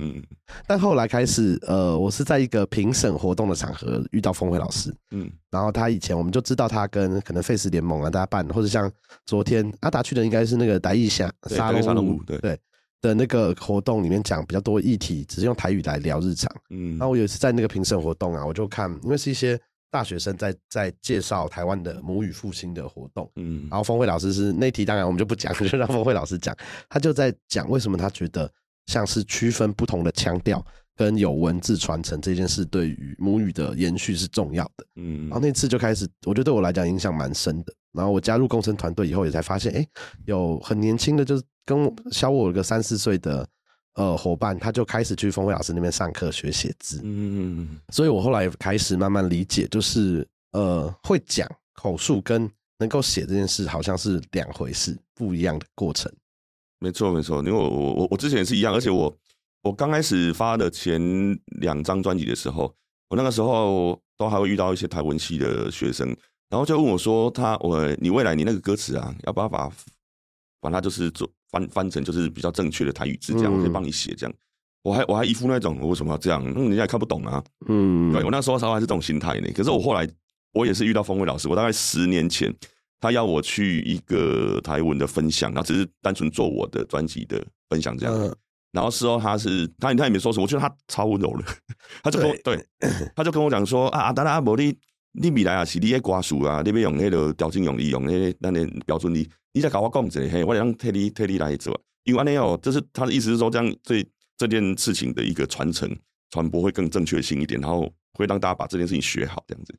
但后来开始，呃，我是在一个评审活动的场合遇到峰会老师，嗯，然后他以前我们就知道他跟可能废死联盟啊大家办，或者像昨天阿达去的应该是那个台语下沙龙舞，对。对的那个活动里面讲比较多议题，只是用台语来聊日常，嗯，然后我有一次在那个评审活动啊，我就看，因为是一些。大学生在在介绍台湾的母语复兴的活动，嗯，然后峰慧老师是那题，当然我们就不讲，[LAUGHS] 就让峰慧老师讲。他就在讲为什么他觉得像是区分不同的腔调跟有文字传承这件事，对于母语的延续是重要的。嗯，然后那次就开始，我觉得对我来讲影响蛮深的。然后我加入共生团队以后，也才发现，哎，有很年轻的，就是跟小我个三四岁的。呃，伙伴他就开始去峰辉老师那边上课学写字，嗯，所以我后来开始慢慢理解，就是呃，会讲口述跟能够写这件事好像是两回事，不一样的过程。没错，没错，因为我我我我之前也是一样，而且我我刚开始发的前两张专辑的时候，我那个时候都还会遇到一些台文系的学生，然后就问我说他，他我你未来你那个歌词啊，要不要把把它就是做。翻翻成就是比较正确的台语字，这样我可以帮你写这样。我还我还一副那种我为什么要这样？嗯，人家也看不懂啊。嗯，对我那时候稍微还是这种心态呢。可是我后来我也是遇到峰辉老师，我大概十年前他要我去一个台文的分享，然后只是单纯做我的专辑的分享这样。然后事后他是他他也没说什么，我觉得他超温柔的，[LAUGHS] 他就跟我对，他就跟我讲说啊啊，达拉阿伯你你未来啊是你的歌词啊，你要用那个调整用力用那个那个标准的。你再搞我讲一下，嘿，我让特地特地来做，因为安尼哦，就是他的意思是说，这样对这件事情的一个传承传播会更正确性一点，然后会让大家把这件事情学好，这样子。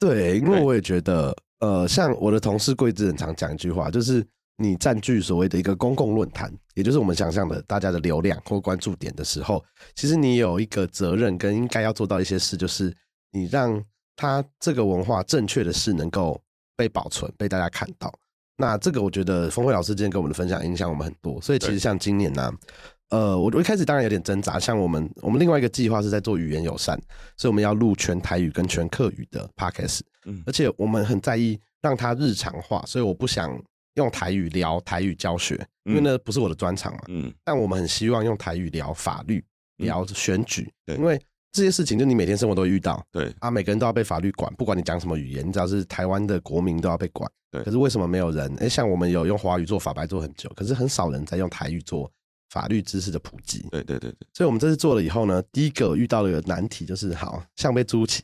对，因为我也觉得，呃，像我的同事桂枝很常讲一句话，就是你占据所谓的一个公共论坛，也就是我们想象的大家的流量或关注点的时候，其实你有一个责任跟应该要做到一些事，就是你让他这个文化正确的事能够被保存，被大家看到。那这个我觉得峰会老师今天跟我们的分享影响我们很多，所以其实像今年呢、啊，呃，我我一开始当然有点挣扎，像我们我们另外一个计划是在做语言友善，所以我们要录全台语跟全客语的 podcast，嗯，而且我们很在意让它日常化，所以我不想用台语聊台语教学，因为那不是我的专长嘛，嗯，但我们很希望用台语聊法律、聊选举，对，因为。这些事情就你每天生活都会遇到，对啊，每个人都要被法律管，不管你讲什么语言，你只要是台湾的国民都要被管。对，可是为什么没有人？哎，像我们有用华语做法白做很久，可是很少人在用台语做法律知识的普及。对对对对，所以我们这次做了以后呢，第一个遇到的难题就是，好像被朱奇，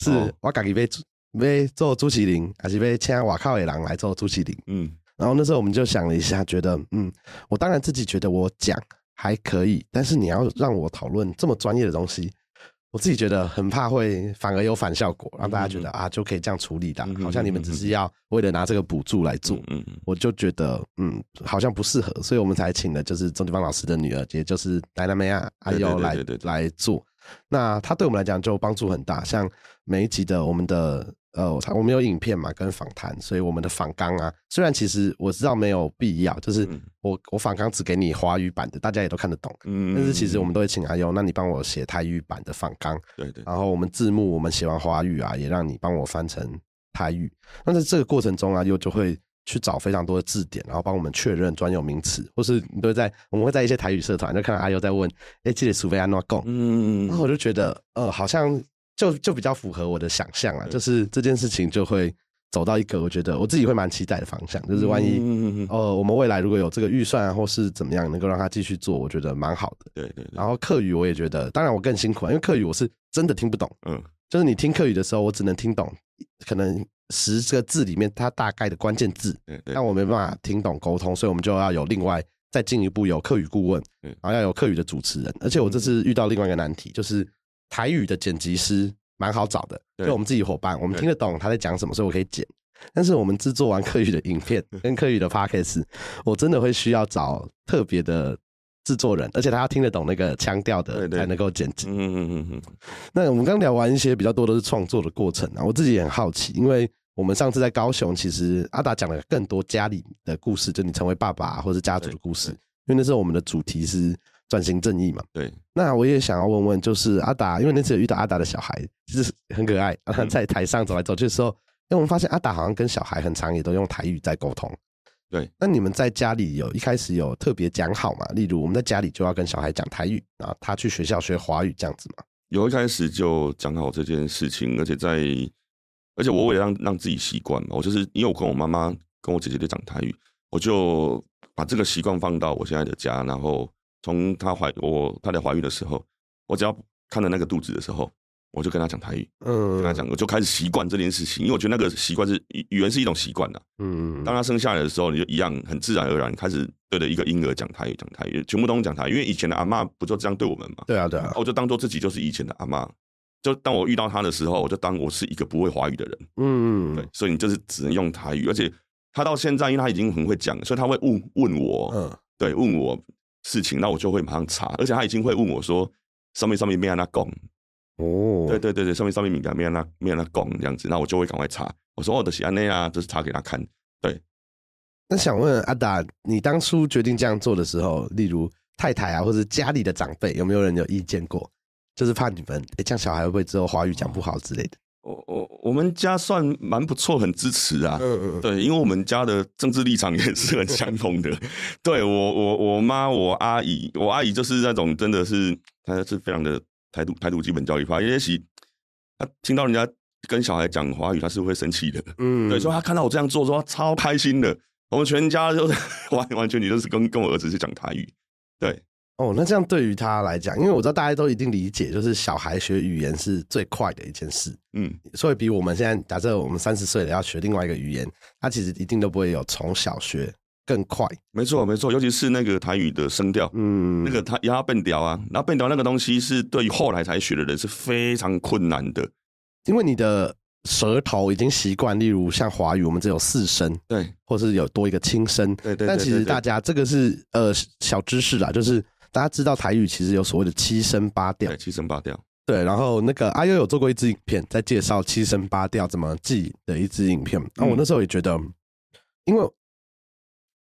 是我自己被被做朱麒麟，还是被请外口的人来做朱麒麟？嗯，然后那时候我们就想了一下，觉得，嗯，我当然自己觉得我讲还可以，但是你要让我讨论这么专业的东西。我自己觉得很怕会反而有反效果，让大家觉得啊就可以这样处理的，好像你们只是要为了拿这个补助来做。我就觉得嗯好像不适合，所以我们才请了就是钟丽芳老师的女儿，也就是戴娜梅亚阿优来来做。那它对我们来讲就帮助很大，像每一集的我们的。呃，我我们有影片嘛，跟访谈，所以我们的访纲啊，虽然其实我知道没有必要，就是我我访纲只给你华语版的，大家也都看得懂，嗯，但是其实我们都会请阿优，那你帮我写台语版的访纲，对对，然后我们字幕我们写完华语啊，也让你帮我翻成台语，那在这个过程中啊，又就会去找非常多的字典，然后帮我们确认专有名词，或是你都会在我们会在一些台语社团就看到阿优在问，哎，这里苏菲安诺贡，嗯，然后我就觉得，呃，好像。就就比较符合我的想象啊，就是这件事情就会走到一个我觉得我自己会蛮期待的方向，就是万一呃我们未来如果有这个预算啊，或是怎么样能够让他继续做，我觉得蛮好的。对对。然后课语我也觉得，当然我更辛苦啊，因为课语我是真的听不懂。嗯。就是你听课语的时候，我只能听懂可能十个字里面它大概的关键字，但我没办法听懂沟通，所以我们就要有另外再进一步有客语顾问，然后要有客语的主持人，而且我这次遇到另外一个难题就是。台语的剪辑师蛮好找的，就我们自己伙伴，我们听得懂他在讲什么，所以我可以剪。但是我们制作完客语的影片跟客语的 podcast，我真的会需要找特别的制作人，而且他要听得懂那个腔调的，才能够剪辑。嗯嗯嗯嗯。那我们刚聊完一些比较多都是创作的过程啊，我自己也很好奇，因为我们上次在高雄，其实阿达讲了更多家里的故事，就你成为爸爸或是家族的故事，因为那时候我们的主题是。转型正义嘛，对。那我也想要问问，就是阿达，因为那次有遇到阿达的小孩，就是很可爱。他在台上走来走去的时候，因为我们发现阿达好像跟小孩很常也都用台语在沟通。对。那你们在家里有一开始有特别讲好嘛？例如我们在家里就要跟小孩讲台语，然后他去学校学华语这样子嘛？有一开始就讲好这件事情，而且在，而且我也让让自己习惯嘛。我就是因为我跟我妈妈跟我姐姐都讲台语，我就把这个习惯放到我现在的家，然后。从她怀我她在怀孕的时候，我只要看到那个肚子的时候，我就跟她讲台语，嗯，跟她讲，我就开始习惯这件事情，因为我觉得那个习惯是语语言是一种习惯呐，嗯，当她生下来的时候，你就一样很自然而然开始对着一个婴儿讲台语，讲台语，全部都讲台语，因为以前的阿嬷不就这样对我们嘛？对啊，对啊，我就当做自己就是以前的阿嬷，就当我遇到他的时候，我就当我是一个不会华语的人，嗯，对，所以你就是只能用台语，而且他到现在，因为他已经很会讲，所以他会问问我，嗯，对，问我。事情，那我就会马上查，而且他已经会问我说：“上面上面没让他讲哦，对对对对，上面上面敏感没让他没让他讲这样子，那我就会赶快查。我说：“哦，的喜安内啊，就是查给他看。”对。那想问阿达，你当初决定这样做的时候，例如太太啊，或者家里的长辈，有没有人有意见过？就是怕你们哎，这样小孩会不会之后华语讲不好之类的？我我我们家算蛮不错，很支持啊。嗯嗯，对，因为我们家的政治立场也是很相同的。[LAUGHS] 对我我我妈我阿姨，我阿姨就是那种真的是，她是非常的台独台独基本教育法，也许她听到人家跟小孩讲华语，她是会生气的。嗯，对，所以她看到我这样做，说她超开心的。我们全家就是 [LAUGHS] 完完全全都是跟跟我儿子去讲台语。对。哦，那这样对于他来讲，因为我知道大家都一定理解，就是小孩学语言是最快的一件事，嗯，所以比我们现在假设我们三十岁了要学另外一个语言，他其实一定都不会有从小学更快。没错，没错，尤其是那个台语的声调，嗯，那个他要变调啊，然后变调那个东西是对于后来才学的人是非常困难的，因为你的舌头已经习惯，例如像华语，我们只有四声，对，或是有多一个轻声，对对，但其实大家这个是呃小知识啦，就是。大家知道台语其实有所谓的七声八调，七声八调。对，然后那个阿优有做过一支影片，在介绍七声八调怎么记的一支影片。然后我那时候也觉得，因为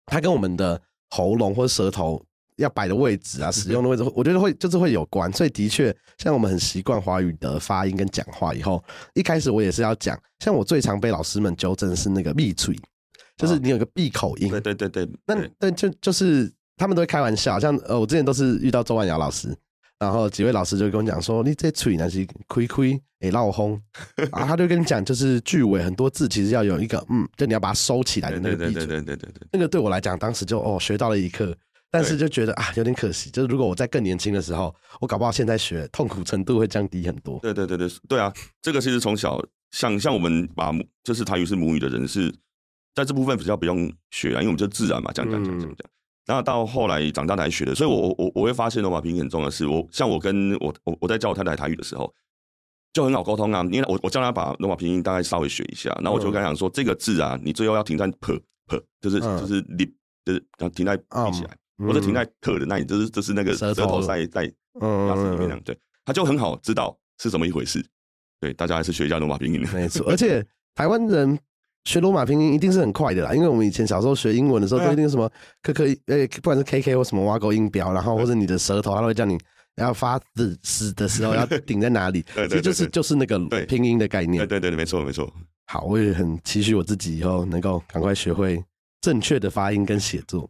它跟我们的喉咙或者舌头要摆的位置啊，[LAUGHS] 使用的位置，我觉得会就是会有关。所以的确，像我们很习惯华语的发音跟讲话以后，一开始我也是要讲，像我最常被老师们纠正是那个闭嘴，就是你有个闭口音。对对对对，那对就就是。他们都会开玩笑，像呃，我之前都是遇到周万尧老师，然后几位老师就跟我讲说，你这嘴那是亏亏诶闹轰，然 [LAUGHS] 后他就跟你讲，就是句尾很多字其实要有一个嗯，就你要把它收起来的那个闭嘴，对对对对对对，那个对我来讲，当时就哦学到了一课，但是就觉得啊有点可惜，就是如果我在更年轻的时候，我搞不好现在学痛苦程度会降低很多。对对对对对啊，这个其实从小像像我们把就是台语是母语的人是在这部分比较不用学啊，因为我们就自然嘛，讲讲讲讲讲。然后到后来长大才学的，所以我我我会发现罗马拼音很重要的是，我像我跟我我我在教我太太台语的时候，就很好沟通啊。因为我我叫他把罗马拼音大概稍微学一下，然后我就跟他讲说，这个字啊，你最后要停在 p p，就是就是你就是要停在闭起来，或者停在可的那里，就是就是那个舌头在在牙齿里面那样，对，他就很好知道是怎么一回事。对，大家还是学一下罗马拼音。没错，而且台湾人。学罗马拼音一定是很快的啦，因为我们以前小时候学英文的时候，都一定什么 “k k”，诶，不管是 “k k” 或什么挖沟音标，然后或者你的舌头，他都会叫你要发字死的时候要顶在哪里，[LAUGHS] 其实就是就是那个拼音的概念。对对对，没错没错。好，我也很期许我自己以后能够赶快学会正确的发音跟写作。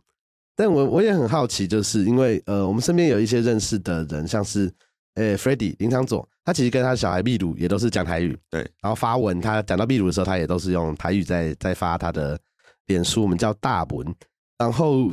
但我我也很好奇，就是因为呃，我们身边有一些认识的人，像是。诶 Freddy 林昶佐，他其实跟他小孩秘鲁也都是讲台语，对。然后发文，他讲到秘鲁的时候，他也都是用台语在在发他的脸书，我们叫大文。然后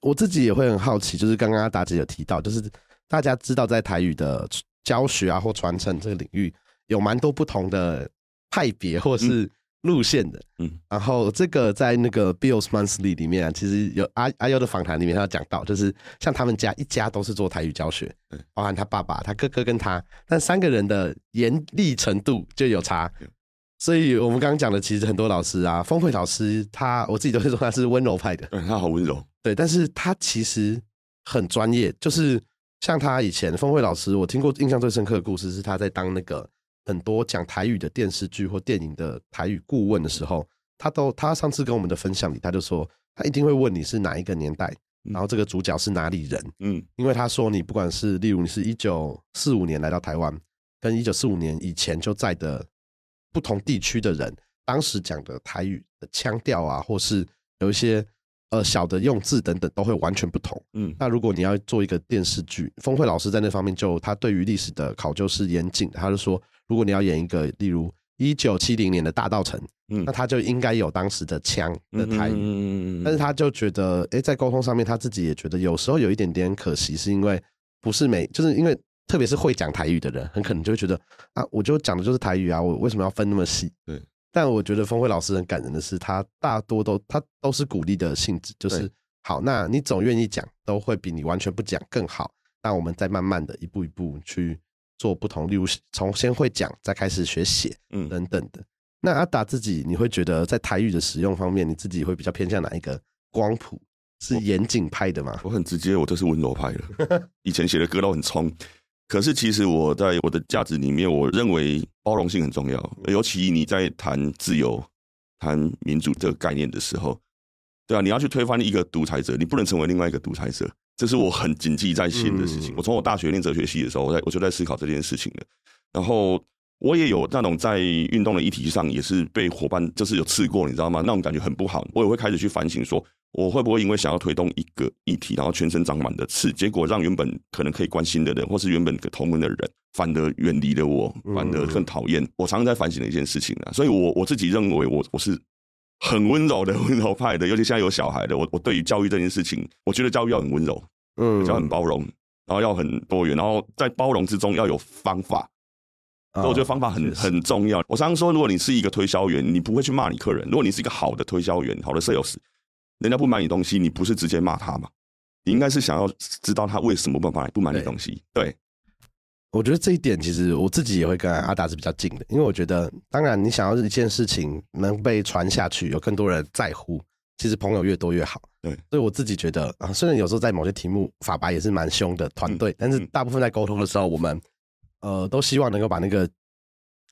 我自己也会很好奇，就是刚刚阿达姐有提到，就是大家知道在台语的教学啊或传承这个领域，有蛮多不同的派别，或是。嗯路线的，嗯，然后这个在那个 Bill's Monthly 里面啊，其实有阿阿优的访谈里面，他有讲到，就是像他们家一家都是做台语教学，嗯，包含他爸爸、他哥哥跟他，但三个人的严厉程度就有差。所以我们刚刚讲的，其实很多老师啊，峰会老师他，我自己都会说他是温柔派的，嗯，[LAUGHS] 他好温柔，对，但是他其实很专业，就是像他以前峰会老师，我听过印象最深刻的故事是他在当那个很多讲台语的电视剧或电影的台语顾问的时候，他都他上次跟我们的分享里，他就说他一定会问你是哪一个年代，然后这个主角是哪里人，嗯，因为他说你不管是例如你是一九四五年来到台湾，跟一九四五年以前就在的。不同地区的人，当时讲的台语的腔调啊，或是有一些呃小的用字等等，都会完全不同。嗯，那如果你要做一个电视剧，峰会老师在那方面就他对于历史的考究是严谨的。他就说，如果你要演一个例如一九七零年的大稻埕，嗯，那他就应该有当时的枪的台语。嗯，但是他就觉得，哎，在沟通上面，他自己也觉得有时候有一点点可惜，是因为不是每就是因为。特别是会讲台语的人，很可能就会觉得啊，我就讲的就是台语啊，我为什么要分那么细？对。但我觉得峰会老师很感人的是，他大多都他都是鼓励的性质，就是好，那你总愿意讲，都会比你完全不讲更好。那我们再慢慢的一步一步去做不同，例如从先会讲，再开始学写，嗯，等等的。那阿达自己，你会觉得在台语的使用方面，你自己会比较偏向哪一个光谱？是严谨派的吗？我很直接，我就是温柔派的。以前写的歌都很冲。可是，其实我在我的价值里面，我认为包容性很重要。尤其你在谈自由、谈民主这个概念的时候，对啊，你要去推翻一个独裁者，你不能成为另外一个独裁者，这是我很谨记在心的事情。我从我大学念哲学系的时候，我在我就在思考这件事情了。然后我也有那种在运动的议题上，也是被伙伴就是有刺过，你知道吗？那种感觉很不好。我也会开始去反省说。我会不会因为想要推动一个议题，然后全身长满的刺，结果让原本可能可以关心的人，或是原本可同门的人，反而远离了我，反而更讨厌。我常常在反省的一件事情啊，所以我我自己认为我我是很温柔的 [LAUGHS] 温柔派的，尤其现在有小孩的，我我对于教育这件事情，我觉得教育要很温柔，嗯，要很包容，然后要很多元，然后在包容之中要有方法。所以我觉得方法很很重要。我常常说，如果你是一个推销员，你不会去骂你客人；如果你是一个好的推销员，好的 sales。人家不买你东西，你不是直接骂他吗？你应该是想要知道他为什么不买不买你东西。对，我觉得这一点其实我自己也会跟阿达是比较近的，因为我觉得，当然你想要一件事情能被传下去，有更多人在乎，其实朋友越多越好。对，所以我自己觉得啊，虽然有时候在某些题目法白也是蛮凶的团队，但是大部分在沟通的时候，我们呃都希望能够把那个。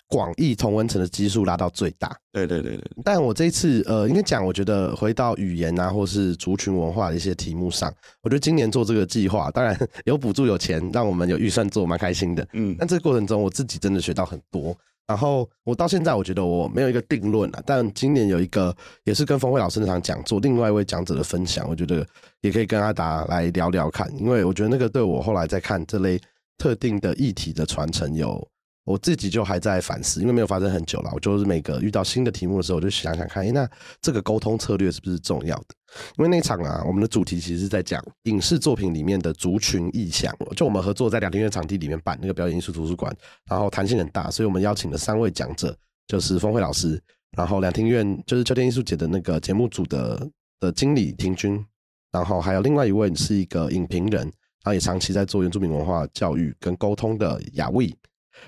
广义同温层的基数拉到最大。对对对对。但我这一次，呃，应该讲，我觉得回到语言啊，或是族群文化的一些题目上，我觉得今年做这个计划，当然 [LAUGHS] 有补助有钱，让我们有预算做，蛮开心的。嗯。但这个过程中，我自己真的学到很多。然后我到现在，我觉得我没有一个定论啊。但今年有一个，也是跟峰会老师那场讲座，另外一位讲者的分享，我觉得也可以跟阿达来聊聊看，因为我觉得那个对我后来在看这类特定的议题的传承有。我自己就还在反思，因为没有发生很久了。我就是每个遇到新的题目的时候，我就想想看，哎，那这个沟通策略是不是重要的？因为那场啊，我们的主题其实是在讲影视作品里面的族群意象。就我们合作在两厅院场地里面办那个表演艺术图书馆，然后弹性很大，所以我们邀请了三位讲者，就是峰会老师，然后两厅院就是秋天艺术节的那个节目组的的经理庭君，然后还有另外一位是一个影评人，然后也长期在做原住民文化教育跟沟通的雅卫。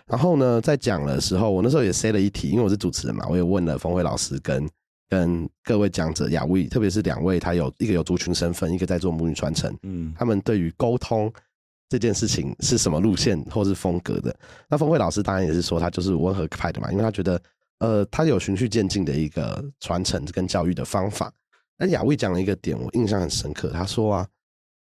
然后呢，在讲的时候，我那时候也塞了一题，因为我是主持人嘛，我也问了峰会老师跟跟各位讲者雅卫，特别是两位，他有一个有族群身份，一个在做母语传承，嗯，他们对于沟通这件事情是什么路线或是风格的？那峰会老师当然也是说他就是温和派的嘛，因为他觉得呃，他有循序渐进的一个传承跟教育的方法。那雅卫讲了一个点，我印象很深刻，他说啊。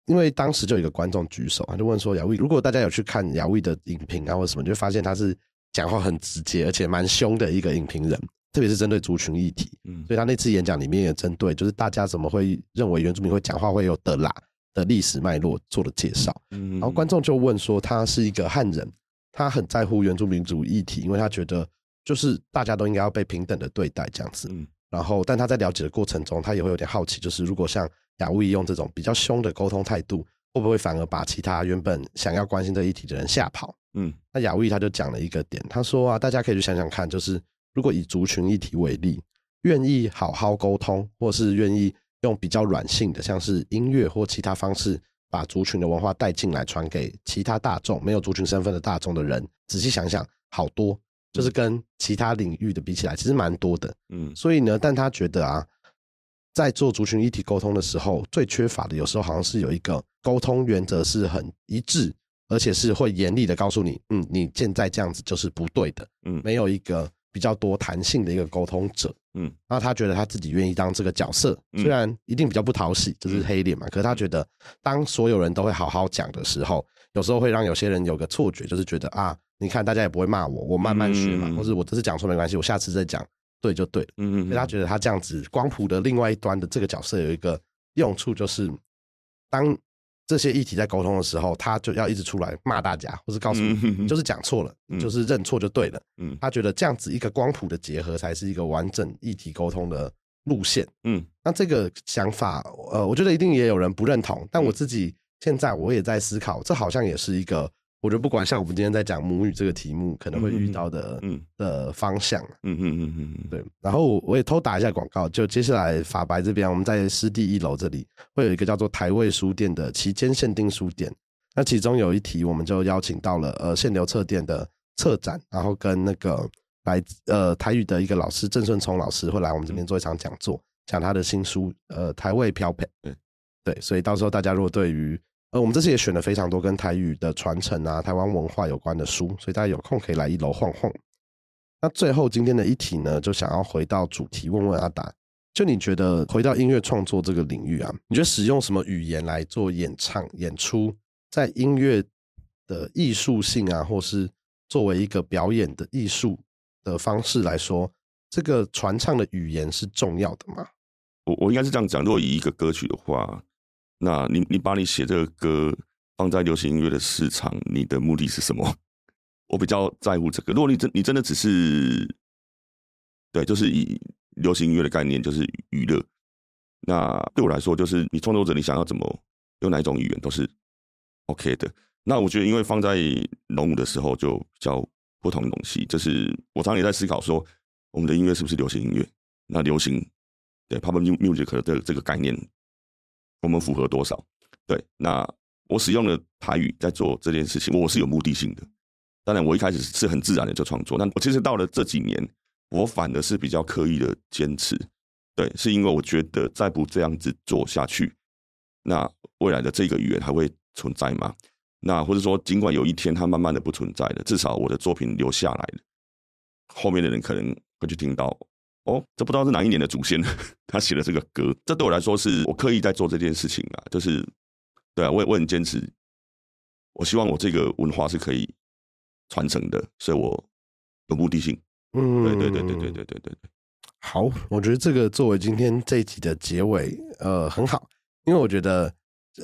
因为当时就有一个观众举手，他就问说：“雅卫，如果大家有去看雅卫的影评啊，或者什么，就会发现他是讲话很直接，而且蛮凶的一个影评人，特别是针对族群议题。嗯，所以他那次演讲里面也针对，就是大家怎么会认为原住民会讲话会有的啦的历史脉络做了介绍。嗯，然后观众就问说，他是一个汉人，他很在乎原住民族议题，因为他觉得就是大家都应该要被平等的对待这样子。嗯，然后但他在了解的过程中，他也会有点好奇，就是如果像。雅卫用这种比较凶的沟通态度，会不会反而把其他原本想要关心这议题的人吓跑？嗯，那雅卫他就讲了一个点，他说啊，大家可以去想想看，就是如果以族群议题为例，愿意好好沟通，或是愿意用比较软性的，像是音乐或其他方式，把族群的文化带进来，传给其他大众没有族群身份的大众的人，仔细想想，好多。就是跟其他领域的比起来，其实蛮多的。嗯，所以呢，但他觉得啊，在做族群一体沟通的时候，最缺乏的有时候好像是有一个沟通原则是很一致，而且是会严厉的告诉你，嗯，你现在这样子就是不对的。嗯，没有一个比较多弹性的一个沟通者。嗯，然后他觉得他自己愿意当这个角色，虽然一定比较不讨喜，就是黑脸嘛。可是他觉得，当所有人都会好好讲的时候，有时候会让有些人有个错觉，就是觉得啊，你看大家也不会骂我，我慢慢学嘛，或者我这次讲错没关系，我下次再讲对就对了。嗯嗯。所以他觉得他这样子光谱的另外一端的这个角色有一个用处，就是当。这些议题在沟通的时候，他就要一直出来骂大家，或是告诉你，你就是讲错了，嗯、就是认错就对了。嗯，他觉得这样子一个光谱的结合才是一个完整议题沟通的路线。嗯，那这个想法，呃，我觉得一定也有人不认同，但我自己现在我也在思考，这好像也是一个。我觉得不管像我们今天在讲母语这个题目，可能会遇到的嗯的方向，嗯嗯嗯嗯嗯，对。然后我也偷打一下广告，就接下来法白这边，我们在湿地一楼这里会有一个叫做台味书店的期间限定书店。那其中有一题，我们就邀请到了呃限流册店的策展，然后跟那个来呃台语的一个老师郑顺聪老师会来我们这边做一场讲座，讲他的新书呃台味漂配。对对，所以到时候大家如果对于我们这次也选了非常多跟台语的传承啊、台湾文化有关的书，所以大家有空可以来一楼晃晃。那最后今天的一题呢，就想要回到主题，问问阿达，就你觉得回到音乐创作这个领域啊，你觉得使用什么语言来做演唱、演出，在音乐的艺术性啊，或是作为一个表演的艺术的方式来说，这个传唱的语言是重要的吗？我我应该是这样讲，如果以一个歌曲的话。那你你把你写这个歌放在流行音乐的市场，你的目的是什么？我比较在乎这个。如果你真你真的只是，对，就是以流行音乐的概念，就是娱乐。那对我来说，就是你创作者你想要怎么用哪一种语言都是 OK 的。那我觉得，因为放在农舞的时候就比较不同的东西，就是我常常也在思考说，我们的音乐是不是流行音乐？那流行对 pop music 的这个概念。我们符合多少？对，那我使用了台语在做这件事情，我是有目的性的。当然，我一开始是很自然的就创作，但我其实到了这几年，我反而是比较刻意的坚持。对，是因为我觉得再不这样子做下去，那未来的这个语言还会存在吗？那或者说，尽管有一天它慢慢的不存在了，至少我的作品留下来了，后面的人可能会去听到。哦，这不知道是哪一年的祖先，[LAUGHS] 他写了这个歌。这对我来说是我刻意在做这件事情啊，就是对啊，我也我很坚持，我希望我这个文化是可以传承的，所以我有目的性。嗯，对对对对对对对对对。好，我觉得这个作为今天这一集的结尾，呃，很好，因为我觉得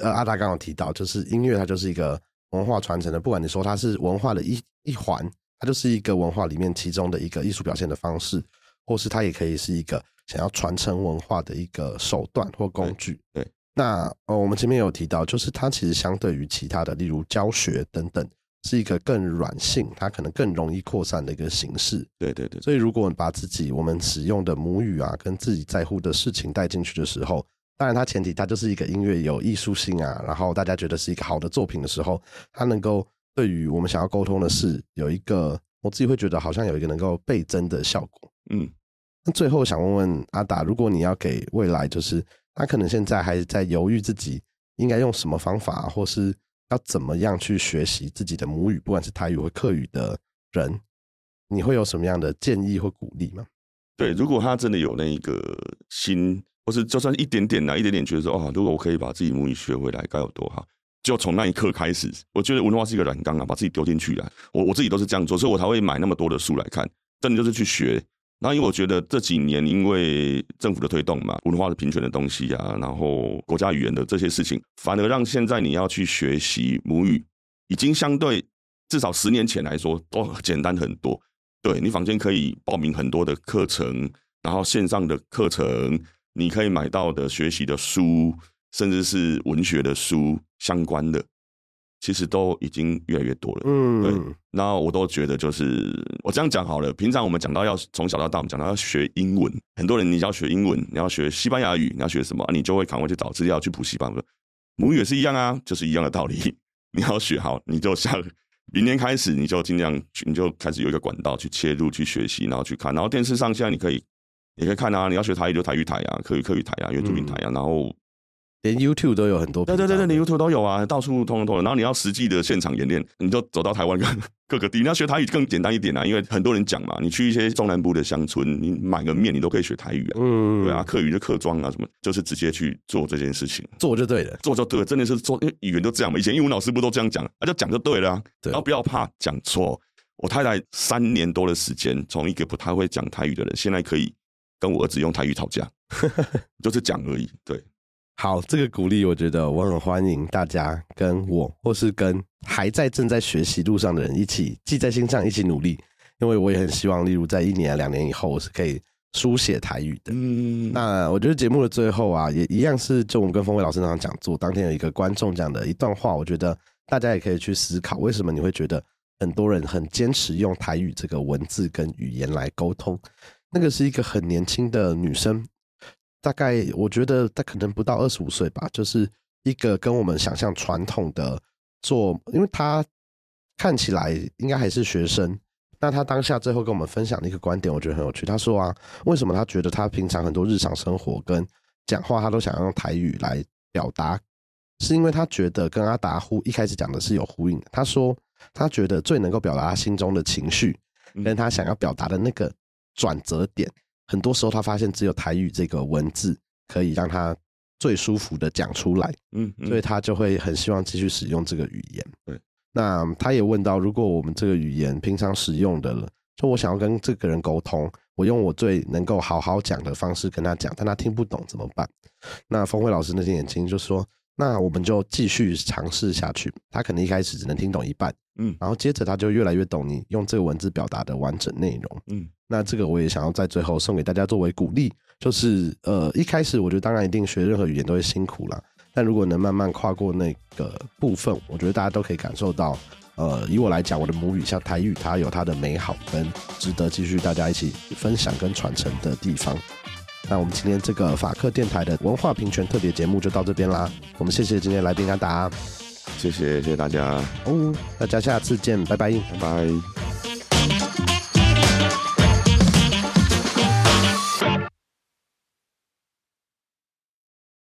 呃阿达刚刚提到，就是音乐它就是一个文化传承的，不管你说它是文化的一一环，它就是一个文化里面其中的一个艺术表现的方式。或是它也可以是一个想要传承文化的一个手段或工具。对，对那呃，我们前面有提到，就是它其实相对于其他的，例如教学等等，是一个更软性，它可能更容易扩散的一个形式。对对对。所以，如果把自己我们使用的母语啊，跟自己在乎的事情带进去的时候，当然它前提它就是一个音乐有艺术性啊，然后大家觉得是一个好的作品的时候，它能够对于我们想要沟通的事有一个，我自己会觉得好像有一个能够倍增的效果。嗯，那最后想问问阿达，如果你要给未来，就是他可能现在还在犹豫自己应该用什么方法，或是要怎么样去学习自己的母语，不管是台语或客语的人，你会有什么样的建议或鼓励吗？对，如果他真的有那一个心，或是就算一点点啊，一点点觉得说，哦，如果我可以把自己母语学回来，该有多好！就从那一刻开始，我觉得文化是一个软缸啊，把自己丢进去了。我我自己都是这样做，所以我才会买那么多的书来看，真的就是去学。那因为我觉得这几年因为政府的推动嘛，文化的平权的东西啊，然后国家语言的这些事情，反而让现在你要去学习母语，已经相对至少十年前来说都简单很多。对，你坊间可以报名很多的课程，然后线上的课程，你可以买到的学习的书，甚至是文学的书相关的。其实都已经越来越多了，嗯，对，那我都觉得就是我这样讲好了。平常我们讲到要从小到大，我们讲到要学英文，很多人你要学英文，你要学西班牙语，你要学什么，你就会赶快去找资料去补习班。母语也是一样啊，就是一样的道理。[LAUGHS] 你要学好，你就像明年开始你就尽量，你就开始有一个管道去切入去学习，然后去看，然后电视上现在你可以也可以看啊，你要学台语就台语台啊，客语客语台啊，原住民台啊，然后。连 YouTube 都有很多，对对对对，连 YouTube 都有啊，到处通通都有。然后你要实际的现场演练，你就走到台湾各 [LAUGHS] 各个地。你要学台语更简单一点啊，因为很多人讲嘛，你去一些中南部的乡村，你买个面，你都可以学台语啊。嗯，对啊，客语就客庄啊，什么就是直接去做这件事情，做就对了，做就对了，真的是做，因为语言都这样嘛。以前英文老师不都这样讲，那就讲就对了啊。对，然后不要怕讲错。我太太三年多的时间，从一个不太会讲台语的人，现在可以跟我儿子用台语吵架，[LAUGHS] 就是讲而已。对。好，这个鼓励我觉得我很欢迎大家跟我，或是跟还在正在学习路上的人一起记在心上，一起努力。因为我也很希望，例如在一年、两年以后，我是可以书写台语的。嗯，那我觉得节目的最后啊，也一样是就我们跟峰伟老师那场讲座当天有一个观众讲的一段话，我觉得大家也可以去思考，为什么你会觉得很多人很坚持用台语这个文字跟语言来沟通？那个是一个很年轻的女生。大概我觉得他可能不到二十五岁吧，就是一个跟我们想象传统的做，因为他看起来应该还是学生。那他当下最后跟我们分享的一个观点，我觉得很有趣。他说啊，为什么他觉得他平常很多日常生活跟讲话，他都想要用台语来表达，是因为他觉得跟阿达呼一开始讲的是有呼应的。他说他觉得最能够表达他心中的情绪，跟他想要表达的那个转折点。很多时候，他发现只有台语这个文字可以让他最舒服的讲出来，嗯，所以他就会很希望继续使用这个语言。对，那他也问到，如果我们这个语言平常使用的了，就我想要跟这个人沟通，我用我最能够好好讲的方式跟他讲，但他听不懂怎么办？那峰辉老师那天眼睛就说，那我们就继续尝试下去。他可能一开始只能听懂一半，嗯，然后接着他就越来越懂你用这个文字表达的完整内容，嗯。那这个我也想要在最后送给大家作为鼓励，就是呃一开始我觉得当然一定学任何语言都会辛苦啦，但如果能慢慢跨过那个部分，我觉得大家都可以感受到，呃以我来讲，我的母语像台语，它有它的美好跟值得继续大家一起分享跟传承的地方。那我们今天这个法克电台的文化平权特别节目就到这边啦，我们谢谢今天来宾阿达，谢谢谢谢大家，哦，大家下次见，拜拜，拜拜。